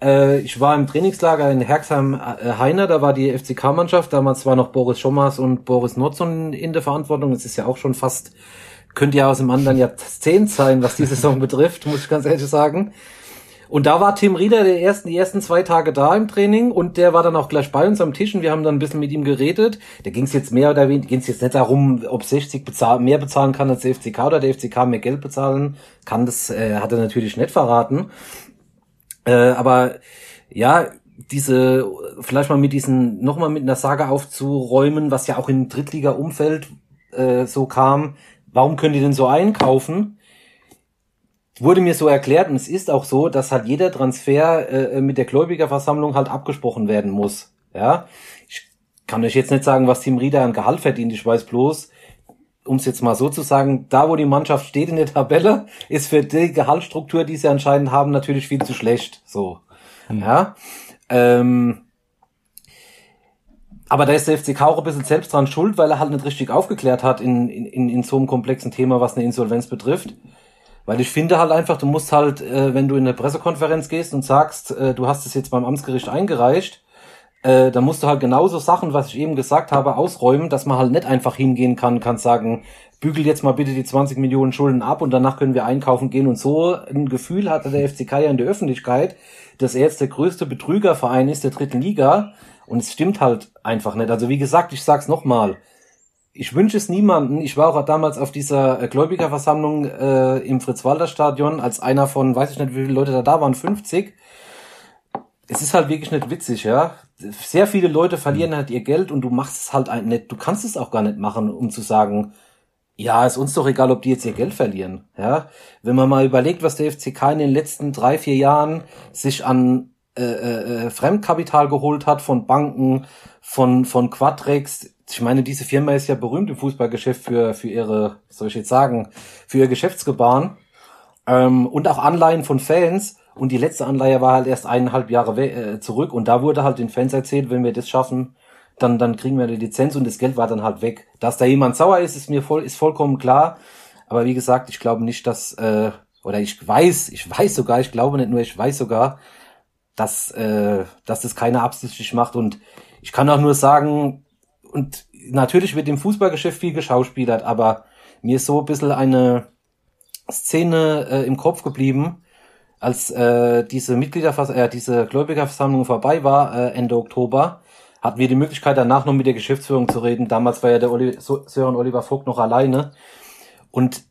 Äh, ich war im Trainingslager in Herxheim-Heiner, da war die FCK-Mannschaft, damals war noch Boris Schommers und Boris Nordson in der Verantwortung. Es ist ja auch schon fast, könnte ja aus dem anderen Jahrzehnt sein, was die Saison betrifft, muss ich ganz ehrlich sagen. Und da war Tim Rieder der ersten, die ersten zwei Tage da im Training und der war dann auch gleich bei uns am Tisch und wir haben dann ein bisschen mit ihm geredet. Da ging es jetzt mehr oder weniger, ging es jetzt nicht darum, ob 60 bezahl mehr bezahlen kann als der FCK oder der FCK mehr Geld bezahlen kann. Das äh, hat er natürlich nicht verraten. Äh, aber ja, diese, vielleicht mal mit diesen, nochmal mit einer Sage aufzuräumen, was ja auch im Drittliga-Umfeld äh, so kam. Warum können die denn so einkaufen? Wurde mir so erklärt und es ist auch so, dass halt jeder Transfer äh, mit der Gläubigerversammlung halt abgesprochen werden muss. Ja, ich kann euch jetzt nicht sagen, was Tim Rieder an Gehalt verdient. Ich weiß bloß, um es jetzt mal so zu sagen, da wo die Mannschaft steht in der Tabelle, ist für die Gehaltsstruktur, die sie anscheinend haben, natürlich viel zu schlecht. So, hm. ja. Ähm, aber da ist der FCK auch ein bisschen selbst dran schuld, weil er halt nicht richtig aufgeklärt hat in, in, in so einem komplexen Thema, was eine Insolvenz betrifft. Weil ich finde halt einfach, du musst halt, äh, wenn du in eine Pressekonferenz gehst und sagst, äh, du hast es jetzt beim Amtsgericht eingereicht, äh, dann musst du halt genauso Sachen, was ich eben gesagt habe, ausräumen, dass man halt nicht einfach hingehen kann, kann sagen, bügel jetzt mal bitte die 20 Millionen Schulden ab und danach können wir einkaufen gehen. Und so ein Gefühl hatte der FCK ja in der Öffentlichkeit, dass er jetzt der größte Betrügerverein ist der dritten Liga. Und es stimmt halt einfach nicht. Also wie gesagt, ich sag's nochmal, ich wünsche es niemanden. Ich war auch damals auf dieser äh, Gläubigerversammlung äh, im Fritz-Walter-Stadion als einer von, weiß ich nicht, wie viele Leute da da waren, 50. Es ist halt wirklich nicht witzig, ja. Sehr viele Leute verlieren halt ihr Geld und du machst es halt nicht. Du kannst es auch gar nicht machen, um zu sagen, ja, ist uns doch egal, ob die jetzt ihr Geld verlieren, ja. Wenn man mal überlegt, was der FCK in den letzten drei, vier Jahren sich an äh, äh, äh Fremdkapital geholt hat von Banken, von von Quadrex, ich meine, diese Firma ist ja berühmt im Fußballgeschäft für, für ihre, soll ich jetzt sagen, für ihr Geschäftsgebaren ähm, und auch Anleihen von Fans. Und die letzte Anleihe war halt erst eineinhalb Jahre äh, zurück und da wurde halt den Fans erzählt, wenn wir das schaffen, dann, dann kriegen wir eine Lizenz und das Geld war dann halt weg. Dass da jemand sauer ist, ist mir voll, ist vollkommen klar. Aber wie gesagt, ich glaube nicht, dass, äh, oder ich weiß, ich weiß sogar, ich glaube nicht nur, ich weiß sogar, dass, äh, dass das keiner absichtlich macht. Und ich kann auch nur sagen, und natürlich wird im Fußballgeschäft viel geschauspielert, aber mir ist so ein bisschen eine Szene äh, im Kopf geblieben, als äh, diese Mitgliedervers äh, diese Gläubigerversammlung vorbei war, äh, Ende Oktober, hatten wir die Möglichkeit danach noch mit der Geschäftsführung zu reden. Damals war ja der Oli Sören Oliver Vogt noch alleine. Und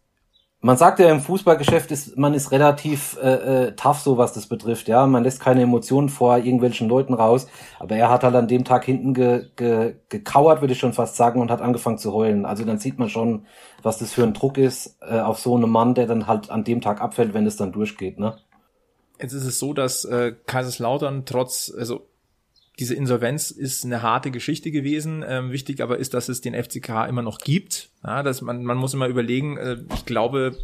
man sagt ja im Fußballgeschäft ist man ist relativ äh, äh, tough so was das betrifft ja. Man lässt keine Emotionen vor irgendwelchen Leuten raus. Aber er hat halt an dem Tag hinten ge, ge, gekauert würde ich schon fast sagen und hat angefangen zu heulen. Also dann sieht man schon was das für ein Druck ist äh, auf so einen Mann der dann halt an dem Tag abfällt wenn es dann durchgeht ne? Jetzt ist es so, dass äh, Kaiserslautern trotz, also diese Insolvenz ist eine harte Geschichte gewesen. Ähm, wichtig aber ist, dass es den FCK immer noch gibt. Ja, dass man, man muss immer überlegen, äh, ich glaube,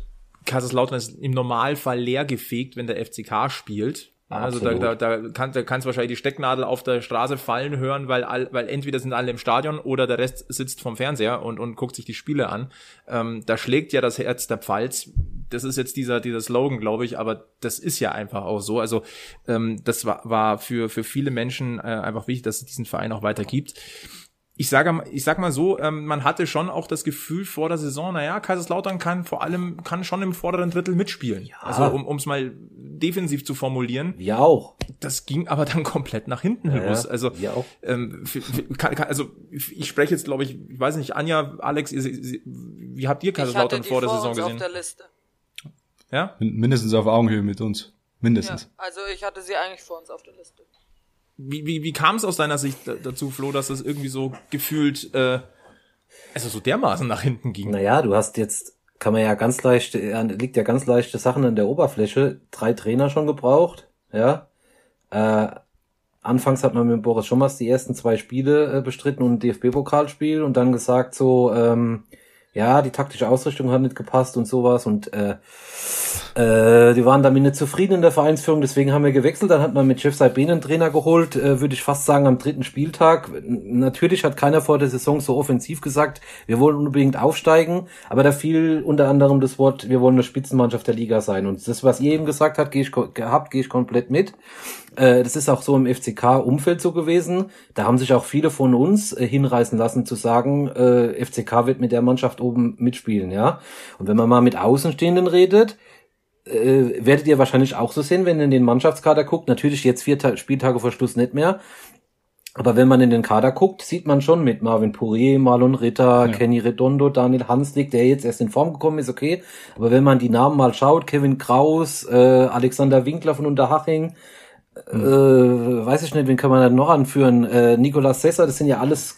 Kaiserslautern ist im Normalfall leer gefegt, wenn der FCK spielt. Also da, da, da, kann, da kannst du wahrscheinlich die Stecknadel auf der Straße fallen hören, weil, all, weil entweder sind alle im Stadion oder der Rest sitzt vom Fernseher und, und guckt sich die Spiele an. Ähm, da schlägt ja das Herz der Pfalz. Das ist jetzt dieser, dieser Slogan, glaube ich, aber das ist ja einfach auch so. Also ähm, das war, war für, für viele Menschen äh, einfach wichtig, dass es diesen Verein auch weiter gibt ich sage, ich sag mal so, ähm, man hatte schon auch das Gefühl vor der Saison, naja, Kaiserslautern kann vor allem, kann schon im vorderen Drittel mitspielen. Ja. Also um es mal defensiv zu formulieren. Wir auch. Das ging aber dann komplett nach hinten ja, los. Also, wir auch. Ähm, für, für, kann, kann, also ich spreche jetzt, glaube ich, ich weiß nicht, Anja, Alex, ihr, wie habt ihr Kaiserslautern vor der Saison gesehen? Ja? Mindestens auf Augenhöhe mit uns. Mindestens. Ja, also ich hatte sie eigentlich vor uns auf der Liste. Wie, wie, wie kam es aus deiner Sicht dazu, Flo, dass das irgendwie so gefühlt, äh, also so dermaßen nach hinten ging? Naja, du hast jetzt, kann man ja ganz leicht, liegt ja ganz leichte Sachen an der Oberfläche, drei Trainer schon gebraucht, ja. Äh, anfangs hat man mit Boris Schommers die ersten zwei Spiele äh, bestritten und ein DFB-Pokalspiel und dann gesagt so, ähm, ja, die taktische Ausrichtung hat nicht gepasst und sowas und äh, äh, die waren damit nicht zufrieden in der Vereinsführung, deswegen haben wir gewechselt. Dann hat man mit Chef Saibin einen Trainer geholt, äh, würde ich fast sagen, am dritten Spieltag. Natürlich hat keiner vor der Saison so offensiv gesagt, wir wollen unbedingt aufsteigen, aber da fiel unter anderem das Wort, wir wollen eine Spitzenmannschaft der Liga sein. Und das, was ihr eben gesagt habt, gehe ich, gehabt, gehe ich komplett mit. Äh, das ist auch so im FCK-Umfeld so gewesen. Da haben sich auch viele von uns äh, hinreißen lassen zu sagen, äh, FCK wird mit der Mannschaft oben mitspielen, ja. Und wenn man mal mit Außenstehenden redet, äh, werdet ihr wahrscheinlich auch so sehen, wenn ihr in den Mannschaftskader guckt. Natürlich jetzt vier Ta Spieltage vor Schluss nicht mehr. Aber wenn man in den Kader guckt, sieht man schon mit Marvin Pourier, Marlon Ritter, ja. Kenny Redondo, Daniel Hanslik, der jetzt erst in Form gekommen ist, okay. Aber wenn man die Namen mal schaut, Kevin Kraus, äh, Alexander Winkler von Unterhaching, äh, weiß ich nicht, wen kann man da noch anführen? Äh, Nicolas Sessa, das sind ja alles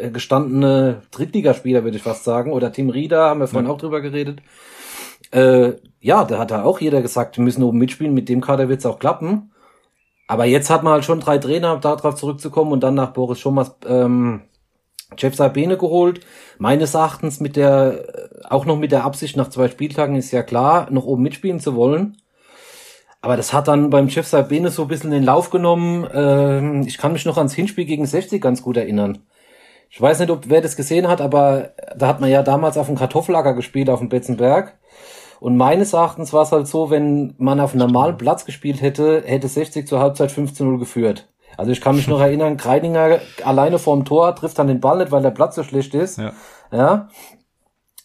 äh, gestandene Drittligaspieler, würde ich fast sagen. Oder Tim Rieder, haben wir vorhin ja. auch drüber geredet. Äh, ja, da hat da auch jeder gesagt, wir müssen oben mitspielen, mit dem Kader wird's auch klappen. Aber jetzt hat man halt schon drei Trainer, um darauf zurückzukommen und dann nach Boris Schommers ähm, Jeff Sabine geholt. Meines Erachtens mit der, auch noch mit der Absicht nach zwei Spieltagen ist ja klar, noch oben mitspielen zu wollen. Aber das hat dann beim Jeff Sabine so ein bisschen den Lauf genommen. Ähm, ich kann mich noch ans Hinspiel gegen 60 ganz gut erinnern. Ich weiß nicht, ob wer das gesehen hat, aber da hat man ja damals auf dem Kartoffelacker gespielt, auf dem Betzenberg. Und meines Erachtens war es halt so, wenn man auf einem normalen Platz gespielt hätte, hätte 60 zur Halbzeit 15-0 geführt. Also ich kann mich noch erinnern, Kreidinger alleine vorm Tor trifft dann den Ball nicht, weil der Platz so schlecht ist. Ja. ja.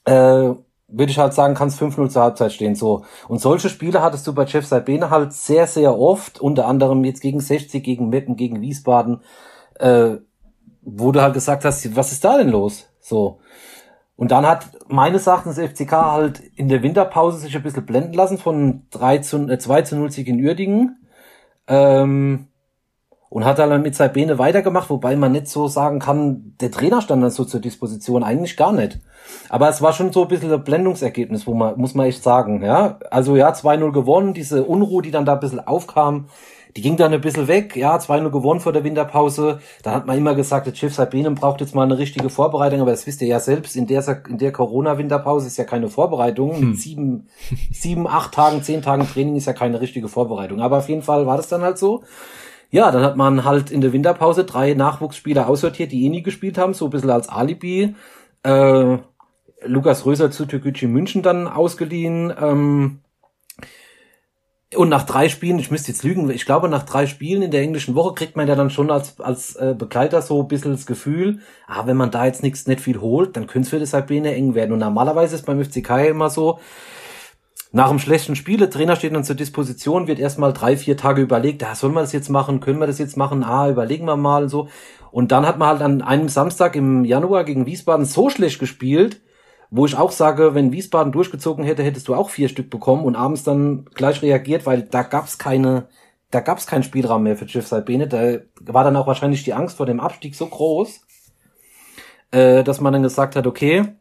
Äh, würde ich halt sagen, kann es 5-0 zur Halbzeit stehen. So. Und solche Spiele hattest du bei Jeff Saibene halt sehr, sehr oft, unter anderem jetzt gegen 60, gegen Meppen, gegen Wiesbaden, äh, wo du halt gesagt hast, was ist da denn los? So. Und dann hat meines Erachtens FCK halt in der Winterpause sich ein bisschen blenden lassen von 3 zu, äh, 2 zu 0 Sieg in Uerdingen. Ähm, und hat dann mit Sabine weitergemacht, wobei man nicht so sagen kann, der Trainer stand dann so zur Disposition, eigentlich gar nicht. Aber es war schon so ein bisschen ein Blendungsergebnis, wo man, muss man echt sagen, ja. Also ja, 2-0 gewonnen, diese Unruhe, die dann da ein bisschen aufkam, die ging dann ein bisschen weg, ja, 2-0 gewonnen vor der Winterpause. Da hat man immer gesagt, der Chief Sabinen braucht jetzt mal eine richtige Vorbereitung, aber das wisst ihr ja selbst, in der, in der Corona-Winterpause ist ja keine Vorbereitung. Hm. Mit sieben, sieben, acht Tagen, zehn Tagen Training ist ja keine richtige Vorbereitung. Aber auf jeden Fall war das dann halt so. Ja, dann hat man halt in der Winterpause drei Nachwuchsspieler aussortiert, die eh nie gespielt haben, so ein bisschen als Alibi. Äh, Lukas Röser zu Türkgücü München dann ausgeliehen. Ähm, und nach drei Spielen, ich müsste jetzt lügen, ich glaube, nach drei Spielen in der englischen Woche kriegt man ja dann schon als, als äh, Begleiter so ein bisschen das Gefühl, ah, wenn man da jetzt nichts nicht viel holt, dann könnte es für das Sabine eng werden. Und normalerweise ist beim FCK immer so, nach einem schlechten Spiel, der Trainer steht dann zur Disposition, wird erstmal drei, vier Tage überlegt, ah, sollen wir das jetzt machen, können wir das jetzt machen, ah, überlegen wir mal und so. Und dann hat man halt an einem Samstag im Januar gegen Wiesbaden so schlecht gespielt, wo ich auch sage, wenn Wiesbaden durchgezogen hätte, hättest du auch vier Stück bekommen und abends dann gleich reagiert, weil da gab's keine, da gab's keinen Spielraum mehr für Jeff Salbene. Da war dann auch wahrscheinlich die Angst vor dem Abstieg so groß, äh, dass man dann gesagt hat, okay,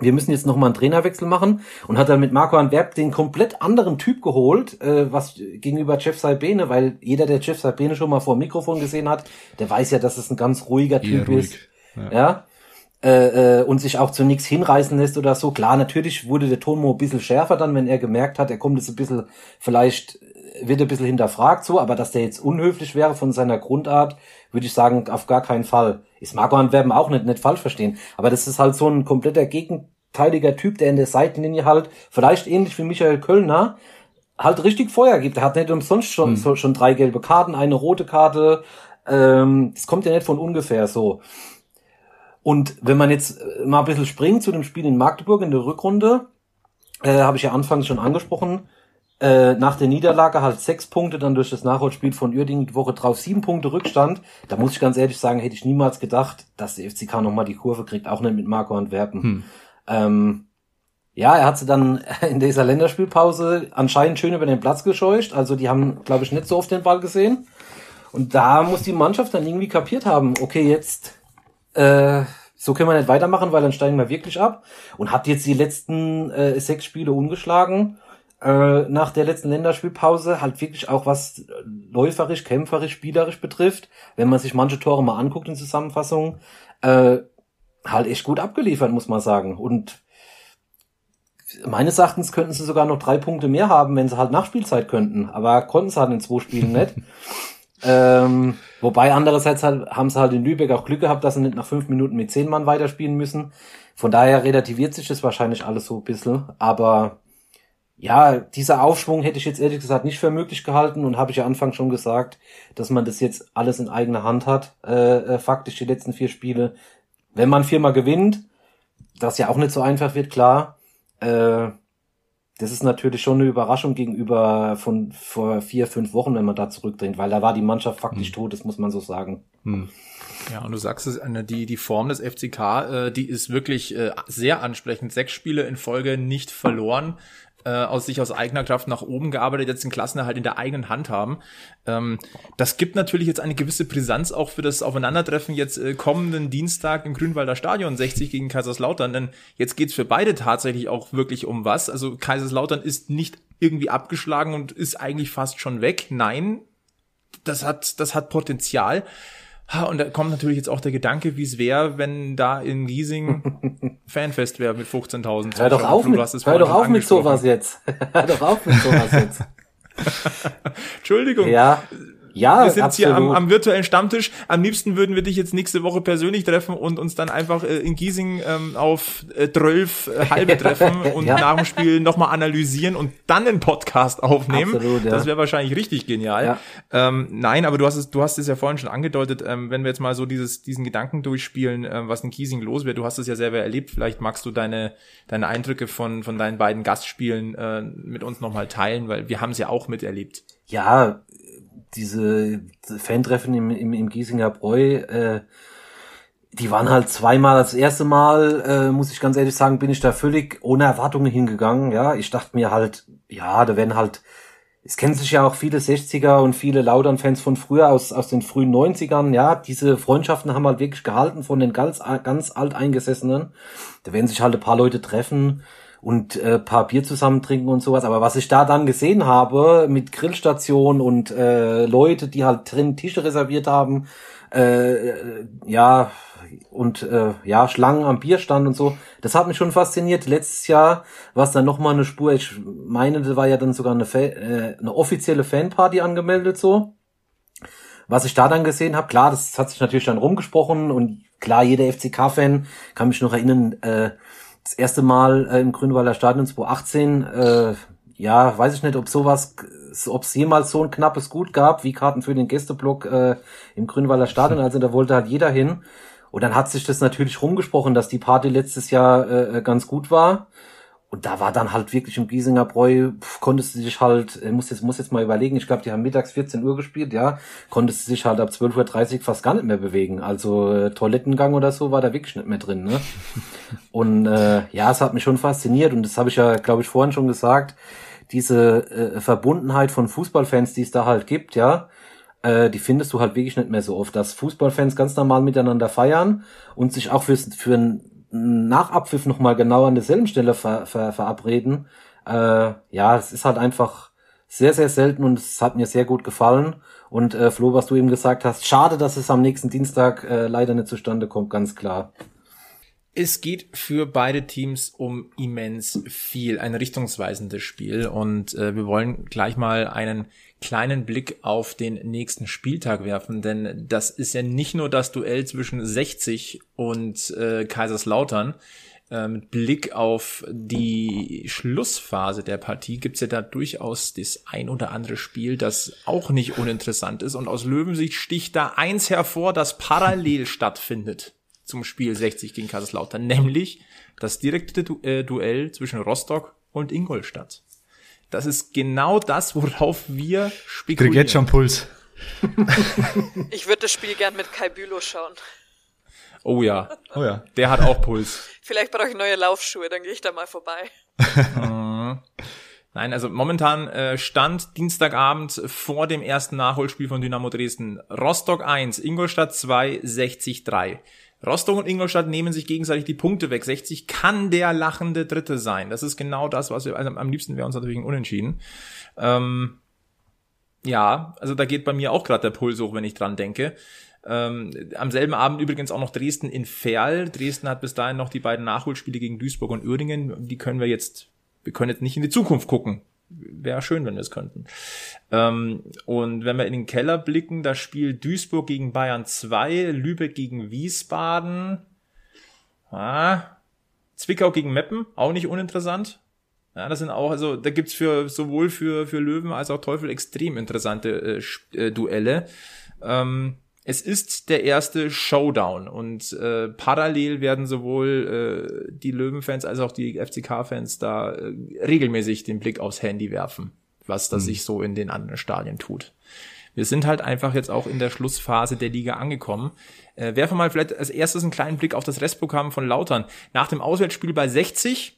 wir müssen jetzt nochmal einen Trainerwechsel machen und hat dann mit Marco Antwerp den komplett anderen Typ geholt, äh, was gegenüber Jeff Salbene, weil jeder, der Jeff Salbene schon mal vor dem Mikrofon gesehen hat, der weiß ja, dass es ein ganz ruhiger Typ ruhig. ist. Ja. ja? äh, äh, und sich auch zu nichts hinreißen lässt oder so. Klar, natürlich wurde der Tonmo ein bisschen schärfer dann, wenn er gemerkt hat, er kommt jetzt ein bisschen, vielleicht wird ein bisschen hinterfragt so, aber dass der jetzt unhöflich wäre von seiner Grundart, würde ich sagen, auf gar keinen Fall. Ist Marco Antwerpen auch nicht, nicht falsch verstehen. Aber das ist halt so ein kompletter gegenteiliger Typ, der in der Seitenlinie halt, vielleicht ähnlich wie Michael Kölner, halt richtig Feuer gibt. Er hat nicht umsonst schon, hm. so, schon drei gelbe Karten, eine rote Karte. Ähm, das kommt ja nicht von ungefähr so. Und wenn man jetzt äh, mal ein bisschen springt zu dem Spiel in Magdeburg in der Rückrunde, äh, habe ich ja anfangs schon angesprochen, äh, nach der Niederlage halt sechs Punkte, dann durch das Nachholspiel von Uerdingen die Woche drauf sieben Punkte Rückstand. Da muss ich ganz ehrlich sagen, hätte ich niemals gedacht, dass der FCK nochmal die Kurve kriegt, auch nicht mit Marco Antwerpen. Hm. Ähm, ja, er hat sie dann in dieser Länderspielpause anscheinend schön über den Platz gescheucht. Also die haben, glaube ich, nicht so oft den Ball gesehen. Und da muss die Mannschaft dann irgendwie kapiert haben, okay, jetzt äh, so können wir nicht weitermachen, weil dann steigen wir wirklich ab. Und hat jetzt die letzten äh, sechs Spiele ungeschlagen. Äh, nach der letzten Länderspielpause halt wirklich auch was läuferisch, kämpferisch, spielerisch betrifft, wenn man sich manche Tore mal anguckt in Zusammenfassung, äh, halt echt gut abgeliefert, muss man sagen. Und meines Erachtens könnten sie sogar noch drei Punkte mehr haben, wenn sie halt Nachspielzeit könnten. Aber konnten sie halt in zwei Spielen nicht. Ähm, wobei andererseits halt, haben sie halt in Lübeck auch Glück gehabt, dass sie nicht nach fünf Minuten mit zehn Mann weiterspielen müssen. Von daher relativiert sich das wahrscheinlich alles so ein bisschen. Aber ja, dieser Aufschwung hätte ich jetzt ehrlich gesagt nicht für möglich gehalten und habe ich ja Anfang schon gesagt, dass man das jetzt alles in eigener Hand hat, äh, äh, faktisch die letzten vier Spiele. Wenn man viermal gewinnt, das ja auch nicht so einfach wird, klar, äh, das ist natürlich schon eine Überraschung gegenüber von vor vier, fünf Wochen, wenn man da zurückdringt, weil da war die Mannschaft faktisch hm. tot, das muss man so sagen. Hm. Ja, und du sagst es, die, die Form des FCK, äh, die ist wirklich äh, sehr ansprechend. Sechs Spiele in Folge nicht verloren äh, aus sich aus eigener Kraft nach oben gearbeitet, jetzt den Klassenerhalt in der eigenen Hand haben. Ähm, das gibt natürlich jetzt eine gewisse Brisanz auch für das Aufeinandertreffen jetzt äh, kommenden Dienstag im Grünwalder Stadion 60 gegen Kaiserslautern, denn jetzt geht's für beide tatsächlich auch wirklich um was. Also Kaiserslautern ist nicht irgendwie abgeschlagen und ist eigentlich fast schon weg. Nein, das hat, das hat Potenzial. Und da kommt natürlich jetzt auch der Gedanke, wie es wäre, wenn da in Giesing Fanfest wäre mit 15.000. Hör doch auf mit, hör doch auf mit sowas jetzt. hör doch auf mit sowas jetzt. Entschuldigung. Ja. Ja, wir sind absolut. hier am, am virtuellen Stammtisch. Am liebsten würden wir dich jetzt nächste Woche persönlich treffen und uns dann einfach äh, in Giesing ähm, auf äh, 12 äh, halbe treffen und ja. nach dem Spiel nochmal analysieren und dann einen Podcast aufnehmen. Absolut, ja. Das wäre wahrscheinlich richtig genial. Ja. Ähm, nein, aber du hast es, du hast es ja vorhin schon angedeutet, ähm, wenn wir jetzt mal so dieses, diesen Gedanken durchspielen, ähm, was in Giesing los wäre. Du hast es ja selber erlebt. Vielleicht magst du deine, deine Eindrücke von, von deinen beiden Gastspielen äh, mit uns nochmal teilen, weil wir haben es ja auch miterlebt. Ja, diese Fantreffen im, im, im Giesinger Bräu, äh, die waren halt zweimal das erste Mal, äh, muss ich ganz ehrlich sagen, bin ich da völlig ohne Erwartungen hingegangen. Ja, ich dachte mir halt, ja, da werden halt, es kennen sich ja auch viele 60er und viele Laudern-Fans von früher aus, aus den frühen 90ern. Ja, diese Freundschaften haben halt wirklich gehalten von den ganz, ganz alteingesessenen. Da werden sich halt ein paar Leute treffen und äh, paar Bier zusammen trinken und sowas. Aber was ich da dann gesehen habe mit Grillstation und äh, Leute, die halt drin Tische reserviert haben, äh, ja und äh, ja Schlangen am Bierstand und so, das hat mich schon fasziniert. Letztes Jahr war es dann noch mal eine Spur. Ich meine, da war ja dann sogar eine, äh, eine offizielle Fanparty angemeldet so. Was ich da dann gesehen habe, klar, das hat sich natürlich dann rumgesprochen und klar, jeder FCK-Fan kann mich noch erinnern. Äh, das erste Mal äh, im Grünwalder Stadion 2018, äh, ja, weiß ich nicht, ob sowas, ob es jemals so ein knappes Gut gab, wie Karten für den Gästeblock äh, im Grünwalder Stadion. Also da wollte halt jeder hin. Und dann hat sich das natürlich rumgesprochen, dass die Party letztes Jahr äh, ganz gut war. Und da war dann halt wirklich im Giesinger Bräu, pf, konntest du dich halt, äh, muss jetzt, muss jetzt mal überlegen, ich glaube, die haben mittags 14 Uhr gespielt, ja, konntest du dich halt ab 12.30 Uhr fast gar nicht mehr bewegen. Also äh, Toilettengang oder so war da wirklich nicht mehr drin, ne? und äh, ja, es hat mich schon fasziniert und das habe ich ja, glaube ich, vorhin schon gesagt, diese äh, Verbundenheit von Fußballfans, die es da halt gibt, ja, äh, die findest du halt wirklich nicht mehr so oft, dass Fußballfans ganz normal miteinander feiern und sich auch fürs, für ein nach Abpfiff nochmal genau an derselben Stelle ver, ver, verabreden. Äh, ja, es ist halt einfach sehr, sehr selten und es hat mir sehr gut gefallen. Und äh, Flo, was du eben gesagt hast, schade, dass es am nächsten Dienstag äh, leider nicht zustande kommt, ganz klar. Es geht für beide Teams um immens viel, ein richtungsweisendes Spiel und äh, wir wollen gleich mal einen kleinen Blick auf den nächsten Spieltag werfen, denn das ist ja nicht nur das Duell zwischen 60 und äh, Kaiserslautern. Äh, mit Blick auf die Schlussphase der Partie gibt's ja da durchaus das ein oder andere Spiel, das auch nicht uninteressant ist. Und aus Löwensicht sticht da eins hervor, das parallel stattfindet zum Spiel 60 gegen Kaiserslautern, nämlich das direkte du äh, Duell zwischen Rostock und Ingolstadt. Das ist genau das, worauf wir spekulieren. Krieg jetzt schon Puls. ich würde das Spiel gern mit Kai Bülow schauen. Oh ja. Oh ja. Der hat auch Puls. Vielleicht brauche ich neue Laufschuhe, dann gehe ich da mal vorbei. Mhm. Nein, also momentan äh, stand Dienstagabend vor dem ersten Nachholspiel von Dynamo Dresden. Rostock 1, Ingolstadt 2, 60 3. Rostock und Ingolstadt nehmen sich gegenseitig die Punkte weg. 60 kann der lachende Dritte sein. Das ist genau das, was wir, also am liebsten wäre uns natürlich ein Unentschieden. Ähm, ja, also da geht bei mir auch gerade der Puls hoch, wenn ich dran denke. Ähm, am selben Abend übrigens auch noch Dresden in Ferl. Dresden hat bis dahin noch die beiden Nachholspiele gegen Duisburg und Uerdingen. Die können wir jetzt, wir können jetzt nicht in die Zukunft gucken wäre schön, wenn wir es könnten. Ähm, und wenn wir in den Keller blicken, da spielt Duisburg gegen Bayern 2, Lübeck gegen Wiesbaden, ah, Zwickau gegen Meppen, auch nicht uninteressant. Ja, das sind auch, also da gibt's für sowohl für, für Löwen als auch Teufel extrem interessante äh, äh, Duelle. Ähm, es ist der erste Showdown und äh, parallel werden sowohl äh, die Löwenfans als auch die FCK-Fans da äh, regelmäßig den Blick aufs Handy werfen, was das mhm. sich so in den anderen Stadien tut. Wir sind halt einfach jetzt auch in der Schlussphase der Liga angekommen. Äh, werfen mal vielleicht als erstes einen kleinen Blick auf das Restprogramm von Lautern. Nach dem Auswärtsspiel bei 60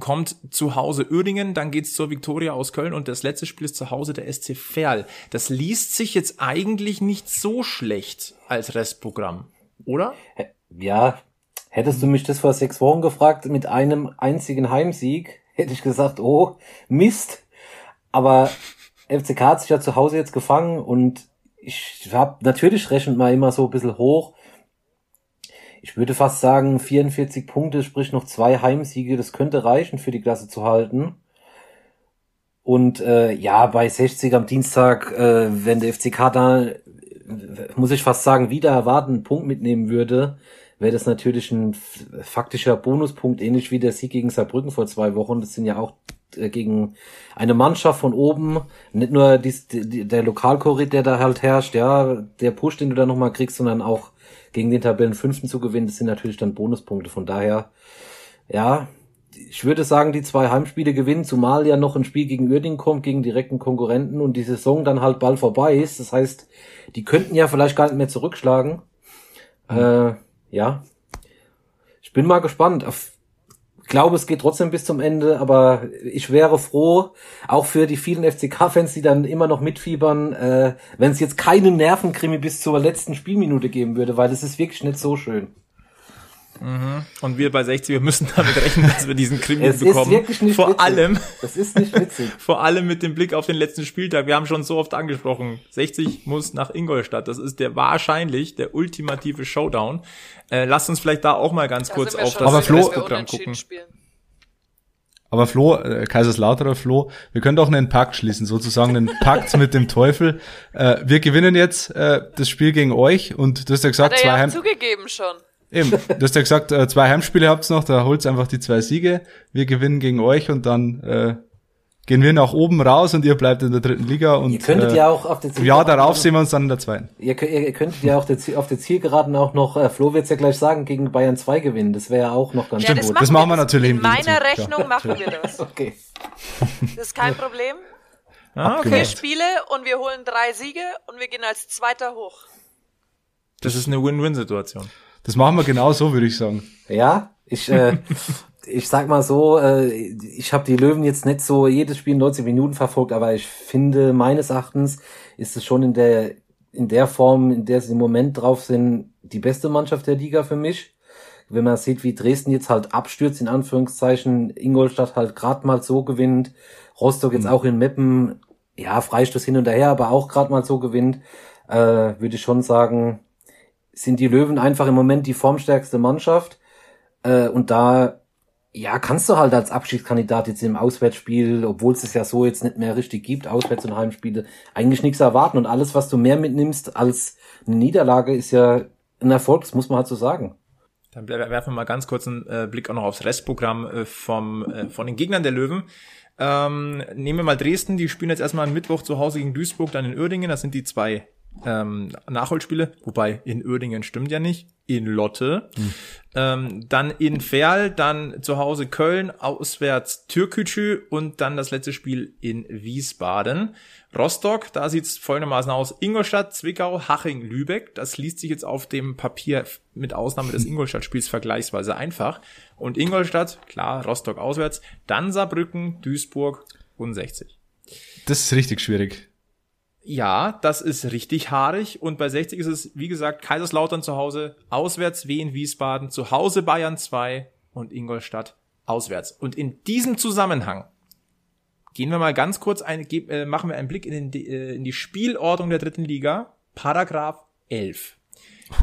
kommt zu Hause Uerdingen, dann geht's zur Viktoria aus Köln und das letzte Spiel ist zu Hause der SC Verl. Das liest sich jetzt eigentlich nicht so schlecht als Restprogramm, oder? Ja, hättest du mich das vor sechs Wochen gefragt mit einem einzigen Heimsieg, hätte ich gesagt, oh, Mist. Aber FCK hat sich ja zu Hause jetzt gefangen und ich habe natürlich rechnet mal immer so ein bisschen hoch, ich würde fast sagen, 44 Punkte, sprich noch zwei Heimsiege, das könnte reichen für die Klasse zu halten. Und äh, ja, bei 60 am Dienstag, äh, wenn der FCK da, muss ich fast sagen, wieder erwarten, einen Punkt mitnehmen würde, wäre das natürlich ein faktischer Bonuspunkt, ähnlich wie der Sieg gegen Saarbrücken vor zwei Wochen. Das sind ja auch äh, gegen eine Mannschaft von oben, nicht nur dies, die, der Lokalkorrid, der da halt herrscht, ja, der Push, den du da nochmal kriegst, sondern auch gegen den Tabellenfünften zu gewinnen, das sind natürlich dann Bonuspunkte. Von daher, ja, ich würde sagen, die zwei Heimspiele gewinnen, zumal ja noch ein Spiel gegen Uerdingen kommt, gegen direkten Konkurrenten und die Saison dann halt bald vorbei ist. Das heißt, die könnten ja vielleicht gar nicht mehr zurückschlagen. Mhm. Äh, ja. Ich bin mal gespannt. Auf glaube, es geht trotzdem bis zum Ende, aber ich wäre froh, auch für die vielen FCK-Fans, die dann immer noch mitfiebern, äh, wenn es jetzt keinen Nervenkrimi bis zur letzten Spielminute geben würde, weil es ist wirklich nicht so schön. Mhm. Und wir bei 60, wir müssen damit rechnen, dass wir diesen Krimi es bekommen. Ist wirklich nicht vor witzig. allem. Das ist nicht witzig. vor allem mit dem Blick auf den letzten Spieltag. Wir haben schon so oft angesprochen. 60 muss nach Ingolstadt. Das ist der wahrscheinlich der ultimative Showdown. Äh, lasst uns vielleicht da auch mal ganz da kurz auf das Aber Flo, Programm gucken. Spielen. Aber Flo, äh, Kaiserslauterer Flo, wir können doch einen Pakt schließen, sozusagen einen Pakt mit dem Teufel. Äh, wir gewinnen jetzt äh, das Spiel gegen euch und du hast ja gesagt, Hat er zwei ja Heim zugegeben schon. Eben, du hast ja gesagt, äh, zwei Heimspiele habt's noch, da holt's einfach die zwei Siege. Wir gewinnen gegen euch und dann äh, gehen wir nach oben raus und ihr bleibt in der dritten Liga. Und, ihr könntet äh, ja auch auf der Zielgeraden... Ja, darauf sehen wir uns dann in der zweiten. Ihr, ihr könntet ja auch auf der Zielgeraden auch noch, äh, Flo wird's ja gleich sagen, gegen Bayern 2 gewinnen. Das wäre ja auch noch ganz ja, gut. Das, das machen wir natürlich. In meiner Rechnung machen wir das. okay. Das ist kein Problem. Ah, okay. Vier Spiele und wir holen drei Siege und wir gehen als Zweiter hoch. Das ist eine Win-Win-Situation. Das machen wir genau so, würde ich sagen. Ja, ich, äh, ich sag mal so, äh, ich habe die Löwen jetzt nicht so jedes Spiel 90 Minuten verfolgt, aber ich finde, meines Erachtens ist es schon in der, in der Form, in der sie im Moment drauf sind, die beste Mannschaft der Liga für mich. Wenn man sieht, wie Dresden jetzt halt abstürzt, in Anführungszeichen, Ingolstadt halt gerade mal so gewinnt, Rostock jetzt mhm. auch in Meppen, ja, Freistoß hin und her, aber auch gerade mal so gewinnt, äh, würde ich schon sagen, sind die Löwen einfach im Moment die formstärkste Mannschaft. Äh, und da, ja, kannst du halt als Abschiedskandidat jetzt im Auswärtsspiel, obwohl es es ja so jetzt nicht mehr richtig gibt, Auswärts- und Heimspiele, eigentlich nichts erwarten. Und alles, was du mehr mitnimmst als eine Niederlage, ist ja ein Erfolg, das muss man halt so sagen. Dann werfen wir mal ganz kurz einen äh, Blick auch noch aufs Restprogramm äh, vom, äh, von den Gegnern der Löwen. Ähm, nehmen wir mal Dresden, die spielen jetzt erstmal am Mittwoch zu Hause gegen Duisburg, dann in Uerdingen, das sind die zwei ähm, Nachholspiele, wobei in Uerdingen stimmt ja nicht, in Lotte, hm. ähm, dann in Ferl, dann zu Hause Köln, auswärts Türkütschü und dann das letzte Spiel in Wiesbaden. Rostock, da sieht's folgendermaßen aus, Ingolstadt, Zwickau, Haching, Lübeck, das liest sich jetzt auf dem Papier mit Ausnahme des Ingolstadt-Spiels vergleichsweise einfach. Und Ingolstadt, klar, Rostock auswärts, dann Saarbrücken, Duisburg und 60. Das ist richtig schwierig. Ja, das ist richtig haarig. Und bei 60 ist es, wie gesagt, Kaiserslautern zu Hause, auswärts Wien, Wiesbaden, zu Hause Bayern 2 und Ingolstadt auswärts. Und in diesem Zusammenhang gehen wir mal ganz kurz ein, äh, machen wir einen Blick in, den, äh, in die Spielordnung der dritten Liga, Paragraph 11.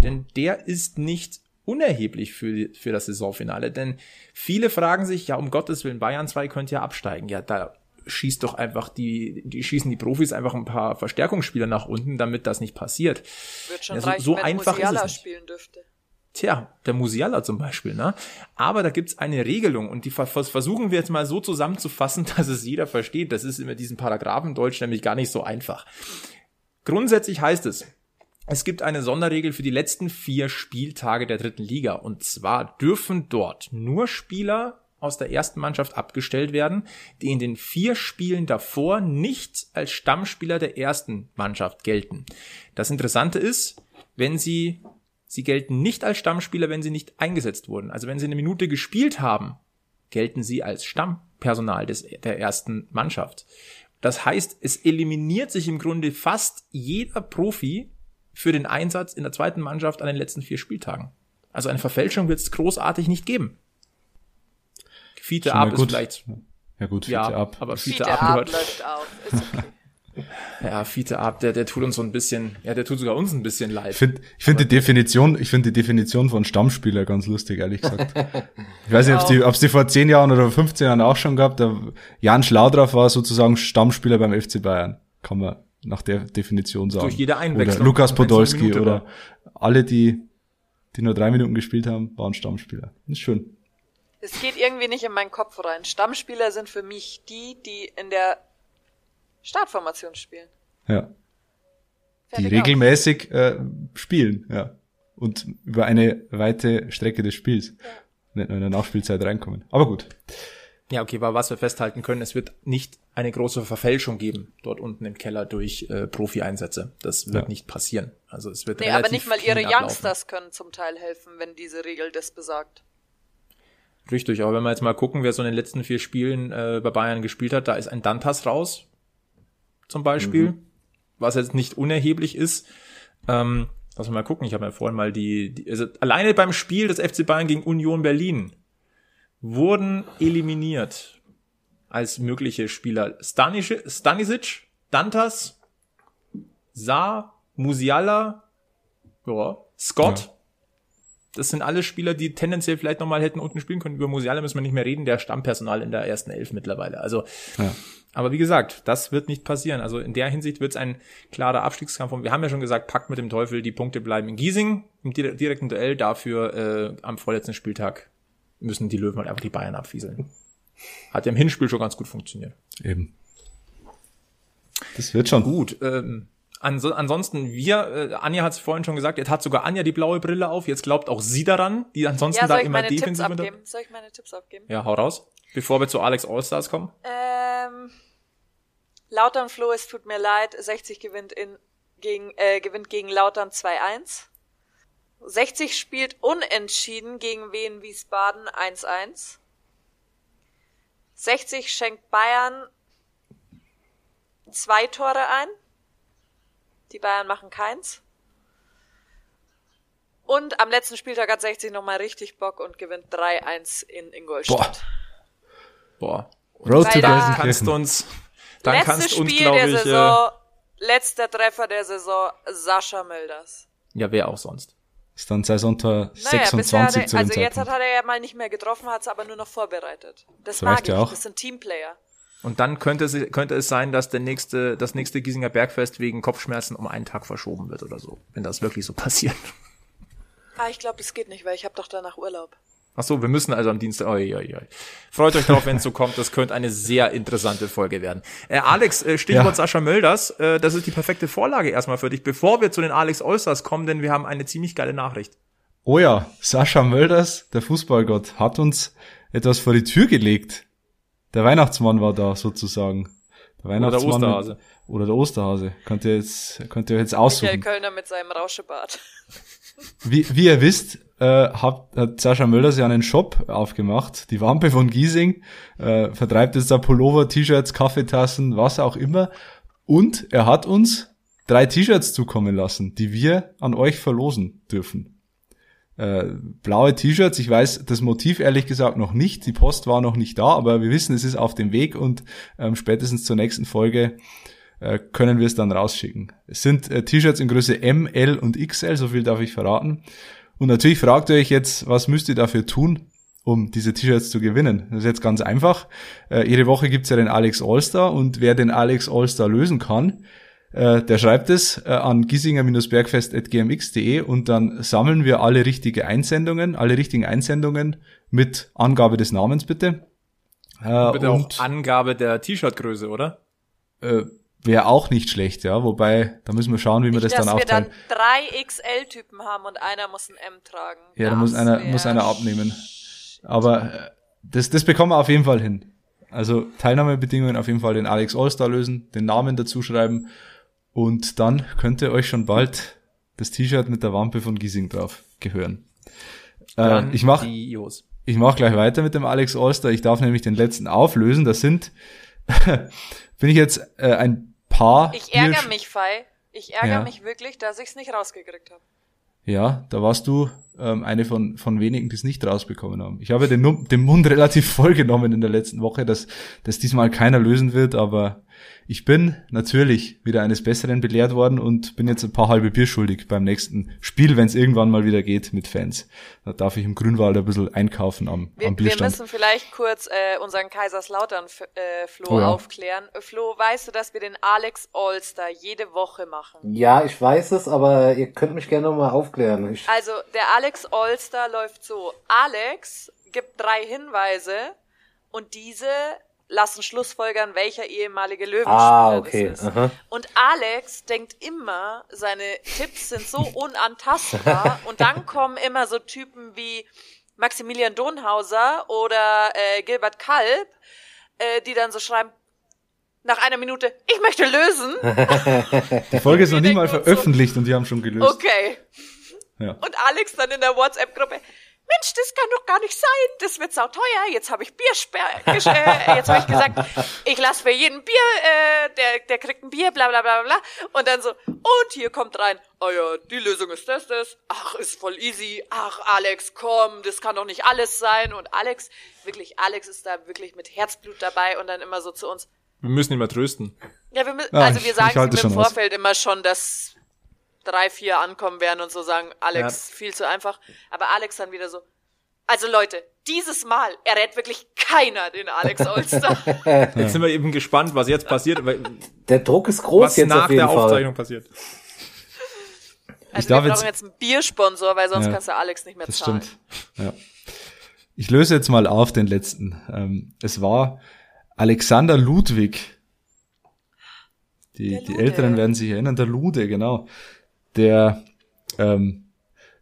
Denn der ist nicht unerheblich für, für das Saisonfinale, denn viele fragen sich, ja, um Gottes Willen, Bayern 2 könnte ja absteigen. Ja, da schießt doch einfach die, die schießen die Profis einfach ein paar Verstärkungsspieler nach unten, damit das nicht passiert. Wird schon also, reichen, so einfach Musiala ist es spielen dürfte. Tja, der Musiala zum Beispiel, ne? Aber da gibt's eine Regelung und die versuchen wir jetzt mal so zusammenzufassen, dass es jeder versteht. Das ist immer diesen Paragraphen Deutsch nämlich gar nicht so einfach. Grundsätzlich heißt es, es gibt eine Sonderregel für die letzten vier Spieltage der dritten Liga. Und zwar dürfen dort nur Spieler aus der ersten Mannschaft abgestellt werden, die in den vier Spielen davor nicht als Stammspieler der ersten Mannschaft gelten. Das Interessante ist, wenn sie, sie gelten nicht als Stammspieler, wenn sie nicht eingesetzt wurden. Also wenn sie eine Minute gespielt haben, gelten sie als Stammpersonal des, der ersten Mannschaft. Das heißt, es eliminiert sich im Grunde fast jeder Profi für den Einsatz in der zweiten Mannschaft an den letzten vier Spieltagen. Also eine Verfälschung wird es großartig nicht geben. Fiete ab ist vielleicht. Ja gut, Fiete ja, ab. Aber Fiete, Fiete ab ab gehört. läuft auf. Ist okay. Ja, Fiete ab, der, der tut uns so ein bisschen, ja, der tut sogar uns ein bisschen leid. Ich finde ich find die Definition, ich finde die Definition von Stammspieler ganz lustig, ehrlich gesagt. Ich weiß nicht, ob die, ob's die vor 10 Jahren oder 15 Jahren auch schon gab. Der Jan Schlaudraff war sozusagen Stammspieler beim FC Bayern. Kann man nach der Definition sagen. Durch jede Einwechslung. Oder Lukas Podolski Minute oder alle, die, die nur drei Minuten gespielt haben, waren Stammspieler. Ist schön. Es geht irgendwie nicht in meinen Kopf rein. Stammspieler sind für mich die, die in der Startformation spielen. Ja. Die Fertig aus. regelmäßig äh, spielen, ja. Und über eine weite Strecke des Spiels. Nicht nur in der Nachspielzeit reinkommen. Aber gut. Ja, okay, aber was wir festhalten können, es wird nicht eine große Verfälschung geben dort unten im Keller durch äh, Profi-Einsätze. Das wird Ja. nicht passieren. Also es wird Nee, relativ aber nicht mal ihre ablaufen. Youngsters können zum Teil helfen, wenn diese Regel das besagt. Richtig, aber wenn wir jetzt mal gucken, wer so in den letzten vier Spielen äh, bei Bayern gespielt hat, da ist ein Dantas raus, zum Beispiel, was jetzt nicht unerheblich ist. Ähm, lass mal gucken, ich habe ja vorhin mal die, die also alleine beim Spiel des FC Bayern gegen Union Berlin wurden eliminiert als mögliche Spieler Stanic, Stanisic, Dantas, Saar, Musiala, ja, Scott. Das sind alle Spieler, die tendenziell vielleicht nochmal hätten unten spielen können. Über Musiala müssen wir nicht mehr reden, der Stammpersonal in der ersten Elf mittlerweile. Also, Ja. aber wie gesagt, das wird nicht passieren. Also in der Hinsicht wird es ein klarer Abstiegskampf. Und wir haben ja schon gesagt, packt mit dem Teufel, die Punkte bleiben in Giesing im dire- direkten Duell. Dafür äh, am vorletzten Spieltag müssen die Löwen halt einfach die Bayern abfieseln. Hat ja im Hinspiel schon ganz gut funktioniert. Eben. Das wird schon. Gut, ähm, anso ansonsten wir, äh, Anja hat es vorhin schon gesagt, jetzt hat sogar Anja die blaue Brille auf, jetzt glaubt auch sie daran, die ansonsten Ja, da immer defensiv abgeben? Soll ich meine Tipps abgeben? Ja, hau raus. Bevor wir zu Alex Allstars kommen. Ähm, Lautern Flo, es tut mir leid, 60 gewinnt in gegen äh, gewinnt gegen Lautern 2-1. 60 spielt unentschieden gegen Wien Wiesbaden 1-1. 60 schenkt Bayern zwei Tore ein. Die Bayern machen keins. Und am letzten Spieltag hat 60 nochmal richtig Bock und gewinnt 3-1 in Ingolstadt. Boah. Road to Weil da- Kannst du uns, dann kannst du uns, Spiel glaube der ich, äh, Saison, letzter Treffer der Saison, Sascha Mölders. ja, wer auch sonst. Ist dann Saisontor Naja, 26 bisher hat zu er, dem also jetzt Zeitpunkt. hat er ja mal nicht mehr getroffen, hat es aber nur noch vorbereitet. Das So mag ich, ja auch. das sind Teamplayer. Und dann könnte es, könnte es sein, dass der nächste, das nächste Giesinger Bergfest wegen Kopfschmerzen um einen Tag verschoben wird oder so. Wenn das wirklich so passiert. Ah, ich glaube, es geht nicht, weil ich habe doch danach Urlaub. Ach so, wir müssen also am Dienstag. Oi, oi, oi. Freut euch drauf, wenn es so kommt. Das könnte eine sehr interessante Folge werden. Äh, Alex, äh, Stichwort Ja. Sascha Mölders. Äh, das ist die perfekte Vorlage erstmal für dich, bevor wir zu den Alex Allstars kommen, denn wir haben eine ziemlich geile Nachricht. Oh ja, Sascha Mölders, der Fußballgott, hat uns etwas vor die Tür gelegt. Der Weihnachtsmann war da sozusagen. Der Weihnachtsmann Osterhase. Mit, oder der Osterhase. Könnt ihr jetzt, könnt ihr jetzt Michael aussuchen. Kölner mit seinem Rauschebart. Wie, wie ihr wisst, äh, hat, hat Sascha Mölders ja einen Shop aufgemacht. Die Wampe von Giesing. Äh, vertreibt jetzt da Pullover, T-Shirts, Kaffeetassen, was auch immer. Und er hat uns drei T-Shirts zukommen lassen, die wir an euch verlosen dürfen. Äh, blaue T-Shirts, ich weiß das Motiv ehrlich gesagt noch nicht, die Post war noch nicht da, aber wir wissen, es ist auf dem Weg und ähm, spätestens zur nächsten Folge äh, können wir es dann rausschicken. Es sind äh, T-Shirts in Größe M, L und XL, so viel darf ich verraten. Und natürlich fragt ihr euch jetzt, was müsst ihr dafür tun, um diese T-Shirts zu gewinnen? Das ist jetzt ganz einfach. Äh, jede Woche gibt's ja den Alex Allstar und wer den Alex Allstar lösen kann, äh, der schreibt es äh, an giesinger-bergfest.gmx.de und dann sammeln wir alle richtige Einsendungen, alle richtigen Einsendungen mit Angabe des Namens bitte. Äh, Bitte und, auch Angabe der T-Shirt-Größe, oder? äh, wäre auch nicht schlecht, ja. Wobei, da müssen wir schauen, wie wir das Dass dann wir aufteilen. dann drei XL-Typen haben und einer muss ein M tragen. Ja, da muss einer, muss einer abnehmen. Aber äh, das, das bekommen wir auf jeden Fall hin. Also Teilnahmebedingungen auf jeden Fall den Alex Allstar lösen, den Namen dazu schreiben und dann könnte euch schon bald das T-Shirt mit der Wampe von Giesing drauf gehören. Äh, ich mach, Grandios. ich mach gleich weiter mit dem Alex Allstar. Ich darf nämlich den letzten auflösen. Das sind, bin ich jetzt äh, ein paar. Ich ärgere mich, Fei. Ich ärgere Ja. mich wirklich, dass ich es nicht rausgekriegt habe. Ja, da warst du ähm, eine von, von wenigen, die es nicht rausbekommen haben. Ich habe den, den Mund relativ voll genommen in der letzten Woche, dass das diesmal keiner lösen wird, aber ich bin natürlich wieder eines Besseren belehrt worden und bin jetzt ein paar halbe Bier schuldig beim nächsten Spiel, wenn es irgendwann mal wieder geht mit Fans. Da darf ich im Grünwald ein bisschen einkaufen am, Wir, am wir Bierstand. müssen vielleicht kurz äh, unseren Kaiserslautern äh, Flo Oh ja. aufklären. Äh, Flo, weißt du, dass wir den Alex Allstar jede Woche machen? Ja, ich weiß es, aber ihr könnt mich gerne nochmal aufklären. Ich, Also der Alex Allstar läuft so. Alex gibt drei Hinweise und diese lassen Schlussfolgern, welcher ehemalige Löwenspieler ah, okay. das ist. Aha. Und Alex denkt immer, seine Tipps sind so unantastbar und dann kommen immer so Typen wie Maximilian Donhauser oder äh, Gilbert Kalb, äh, die dann so schreiben, nach einer Minute, ich möchte lösen. Die Folge ist noch nie mal uns so, veröffentlicht und die haben schon gelöst. Okay. Ja. Und Alex dann in der WhatsApp-Gruppe, Mensch, das kann doch gar nicht sein, das wird sauteuer, jetzt habe ich Biersperr, gesch- äh, jetzt habe ich gesagt, ich lasse für jeden Bier, äh, der, der kriegt ein Bier, bla bla bla bla. Und dann so, und hier kommt rein, ah ja, die Lösung ist das, das, ach, ist voll easy, ach, Alex, komm, das kann doch nicht alles sein. Und Alex, wirklich, Alex ist da wirklich mit Herzblut dabei und dann immer so zu uns, Wir müssen ihn mal trösten. ja, wir, mü- Ja, also ich- wir sagen ihm im schon aus. Vorfeld immer schon, dass drei, vier ankommen werden und so sagen, Alex, viel zu einfach. Aber Alex dann wieder so, also Leute, dieses Mal errät wirklich keiner den Alex Olster. Jetzt sind wir eben gespannt, was jetzt passiert, weil- Der Druck ist groß was jetzt nach auf jeden der Fall. Aufzeichnung passiert. Also darf wir jetzt- brauchen jetzt einen Biersponsor, weil sonst Ja, kannst du Alex nicht mehr Das zahlen. stimmt. Ja. Ich löse jetzt mal auf den letzten. Ähm, es war Alexander Ludwig. Die, die. Älteren werden sich erinnern, der Lude, genau. Der, ähm,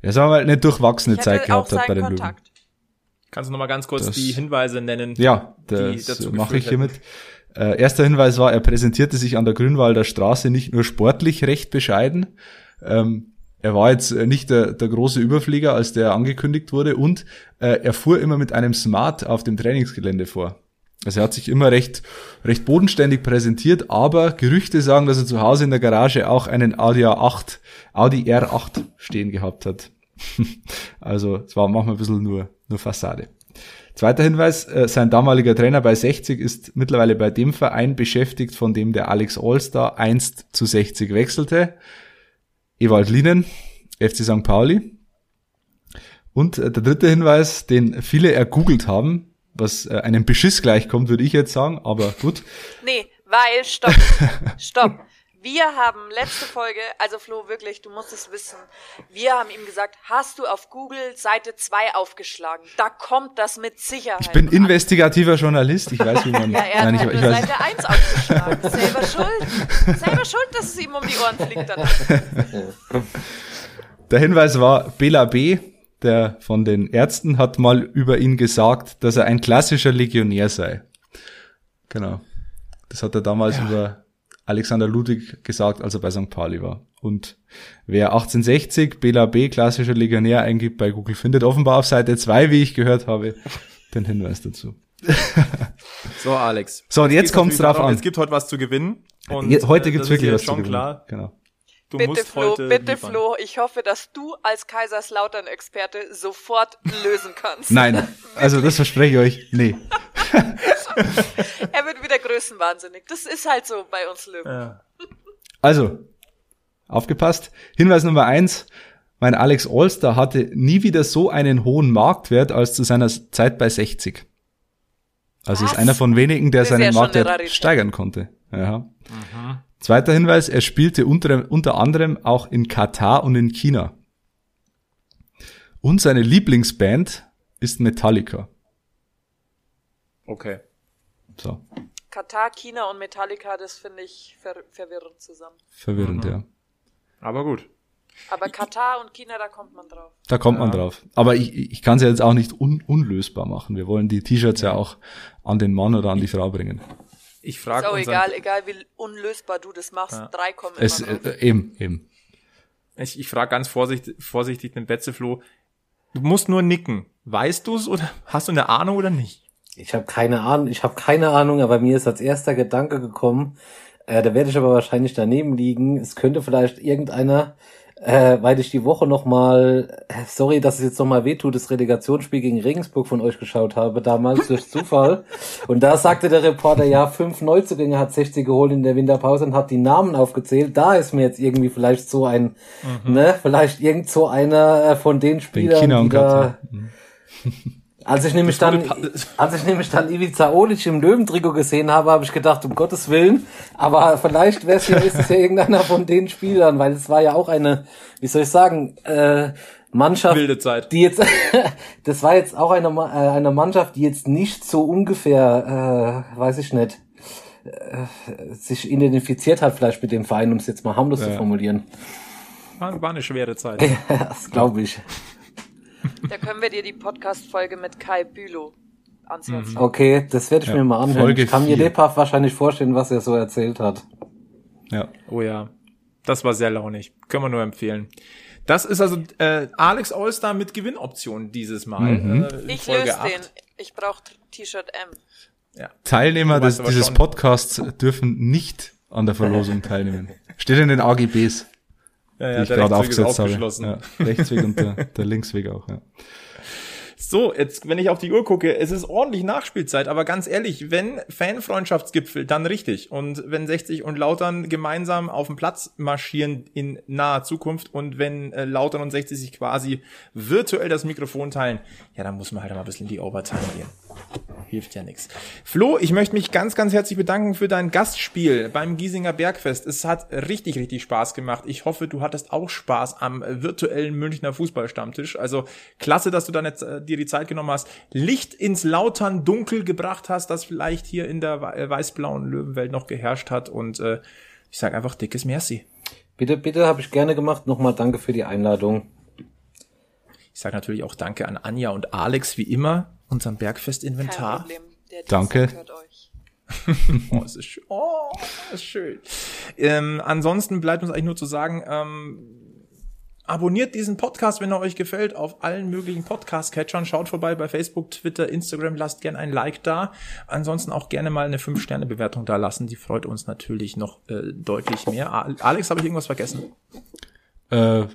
ja, sagen wir mal, eine durchwachsene Ich Zeit gehabt hat bei den Löwen. Kontakt. Kannst du noch mal ganz kurz Das- die Hinweise nennen? Ja, die das dazu mache ich hiermit. Äh, erster Hinweis war, er präsentierte sich an der Grünwalder Straße nicht nur sportlich recht bescheiden, ähm, er war jetzt äh, nicht der, der große Überflieger, als der angekündigt wurde, und äh, er fuhr immer mit einem Smart auf dem Trainingsgelände vor. Also er hat sich immer recht, recht bodenständig präsentiert, aber Gerüchte sagen, dass er zu Hause in der Garage auch einen Audi A8, Audi R8 stehen gehabt hat. also es war manchmal ein bisschen nur, nur Fassade. Zweiter Hinweis, äh, sein damaliger Trainer bei 60 ist mittlerweile bei dem Verein beschäftigt, von dem der Alex Allstar einst zu 60 wechselte. Ewald Lienen, FC St. Pauli. Und äh, der dritte Hinweis, den viele ergoogelt haben, was äh, einem Beschiss gleichkommt, würde ich jetzt sagen, aber gut. Nee, weil, stopp, stopp. Wir haben letzte Folge, also Flo, wirklich, du musst es wissen, wir haben ihm gesagt, hast du auf Google Seite 2 aufgeschlagen? Da kommt das mit Sicherheit. Ich bin an. investigativer Journalist, ich weiß, wie man... Ja, er Nein, hat ich, ich weiß, Seite 1 aufgeschlagen. Selber schuld. Selber schuld, dass es ihm um die Ohren fliegt danach. Der Hinweis war, Bela B., der von den Ärzten, hat mal über ihn gesagt, dass er ein klassischer Legionär sei. Genau. Das hat er damals über Alexander Ludwig gesagt, als er bei St. Pauli war. Und wer 1860 Bela B. klassischer Legionär eingibt bei Google, findet offenbar auf Seite 2, wie ich gehört habe, den Hinweis dazu. So, Alex. So, und jetzt geht's kommt's drauf darum, an. Es gibt heute was zu gewinnen. Und, Heute äh, gibt's wirklich was jetzt zu gewinnen. klar. Genau. Du Bitte musst Flo, heute bitte liefern. Flo, ich hoffe, dass du als Kaiserslautern-Experte sofort lösen kannst. Nein, also das verspreche ich euch. Nee. Er wird wieder größenwahnsinnig. Das ist halt so bei uns Löwen. Ja. Also, aufgepasst. Hinweis Nummer eins. Mein Alex Allstar hatte nie wieder so einen hohen Marktwert als zu seiner Zeit bei 60. Also Was? ist einer von wenigen, der Das ja seinen Marktwert steigern konnte. Ja. Zweiter Hinweis, er spielte unter, unter anderem auch in Katar und in China. Und seine Lieblingsband ist Metallica. Okay. So. Katar, China und Metallica, das finde ich ver verwirrend zusammen. Verwirrend, ja. Aber gut. Aber Katar und China, da kommt man drauf. Da kommt man drauf. Aber ich, ich kann es ja jetzt auch nicht un unlösbar machen. Wir wollen die T-Shirts ja auch an den Mann oder an die Frau bringen. Ich Ist frage auch unseren, egal, egal wie unlösbar du das machst, drei kommen Es, immer äh, eben, eben. ich, ich frage ganz vorsichtig, vorsichtig den Betzeflo, du musst nur nicken. Weißt du's oder hast du eine Ahnung oder nicht? Ich habe keine Ahnung, ich habe keine Ahnung, aber mir ist als erster Gedanke gekommen, äh, da werde ich aber wahrscheinlich daneben liegen. Es könnte vielleicht irgendeiner, äh, weil ich die Woche nochmal, sorry, dass es jetzt nochmal wehtut, das Relegationsspiel gegen Regensburg von euch geschaut habe, damals durch Zufall. Und da sagte der Reporter, ja, fünf Neuzugänge hat 60 geholt in der Winterpause und hat die Namen aufgezählt. Da ist mir jetzt irgendwie vielleicht so ein, ne, vielleicht irgend so einer äh, von den Den Spielern, China und die da, Katar. als ich nämlich dann, als ich nämlich dann Ivica Olic im Löwentrikot gesehen habe, habe ich gedacht, um Gottes Willen, aber vielleicht wär's ja, ist es ja irgendeiner von den Spielern, weil es war ja auch eine, wie soll ich sagen, äh, Mannschaft, Wilde Zeit. die jetzt, das war jetzt auch eine, äh, eine Mannschaft, die jetzt nicht so ungefähr, äh, weiß ich nicht, äh, sich identifiziert hat vielleicht mit dem Verein, um es jetzt mal harmlos zu Ja. formulieren. War, war eine schwere Zeit. das glaube ich. Da können wir dir die Podcast-Folge mit Kai Bülow ans Herz legen. Okay, das werde ich Ja, mir mal anhören. Folge ich kann mir vier. lebhaft wahrscheinlich vorstellen, was er so erzählt hat. Ja. Oh ja, das war sehr launig. Können wir nur empfehlen. Das ist also äh, Alex Allstar mit Gewinnoption dieses Mal. Mhm. Äh, Ich Folge löse 8. den. Ich brauche T-Shirt M. Ja. Teilnehmer des, dieses schon- Podcasts dürfen nicht an der Verlosung teilnehmen. Steht in den AGBs, Ja, die ja, ich der gerade aufgesetzt habe. Ja, Rechtsweg und der, der Linksweg auch. Ja. So, jetzt, wenn ich auf die Uhr gucke, es ist ordentlich Nachspielzeit, aber ganz ehrlich, wenn Fanfreundschaftsgipfel, dann richtig. Und wenn 60 und Lautern gemeinsam auf den Platz marschieren in naher Zukunft und wenn äh, Lautern und 60 sich quasi virtuell das Mikrofon teilen, ja, dann muss man halt mal ein bisschen in die Overtime gehen. Hilft ja nichts. Flo, ich möchte mich ganz, ganz herzlich bedanken für dein Gastspiel beim Giesinger Bergfest. Es hat richtig, richtig Spaß gemacht. Ich hoffe, du hattest auch Spaß am virtuellen Münchner Fußballstammtisch. Also klasse, dass du dann jetzt äh, dir die Zeit genommen hast, Licht ins Lautern Dunkel gebracht hast, das vielleicht hier in der äh, weiß-blauen Löwenwelt noch geherrscht hat. Und äh, ich sage einfach dickes Merci. Bitte, bitte, habe ich gerne gemacht. Nochmal danke für die Einladung. Ich sage natürlich auch Danke an Anja und Alex, wie immer, unserem Bergfest-Inventar. Danke. Dienstag gehört euch. Oh, es ist schön. Oh, es ist schön. Ähm, ansonsten bleibt uns eigentlich nur zu sagen, ähm, abonniert diesen Podcast, wenn er euch gefällt, auf allen möglichen Podcast-Catchern. Schaut vorbei bei Facebook, Twitter, Instagram. Lasst gerne ein Like da. Ansonsten auch gerne mal eine 5-Sterne-Bewertung da lassen. Die freut uns natürlich noch äh, deutlich mehr. Alex, habe ich irgendwas vergessen? Äh,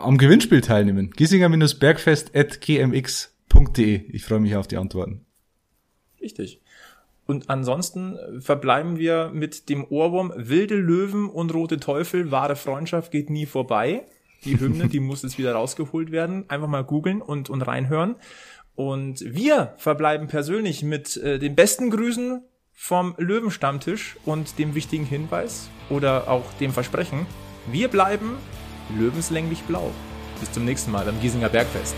am Gewinnspiel teilnehmen. Giesinger-bergfest.gmx.de. Ich freue mich auf die Antworten. Richtig. Und ansonsten verbleiben wir mit dem Ohrwurm Wilde Löwen und Rote Teufel, wahre Freundschaft geht nie vorbei. Die Hymne, die muss jetzt wieder rausgeholt werden. Einfach mal googeln und, und reinhören. Und wir verbleiben persönlich mit äh, den besten Grüßen vom Löwenstammtisch und dem wichtigen Hinweis oder auch dem Versprechen. Wir bleiben löwenslänglich blau. Bis zum nächsten Mal beim Giesinger Bergfest.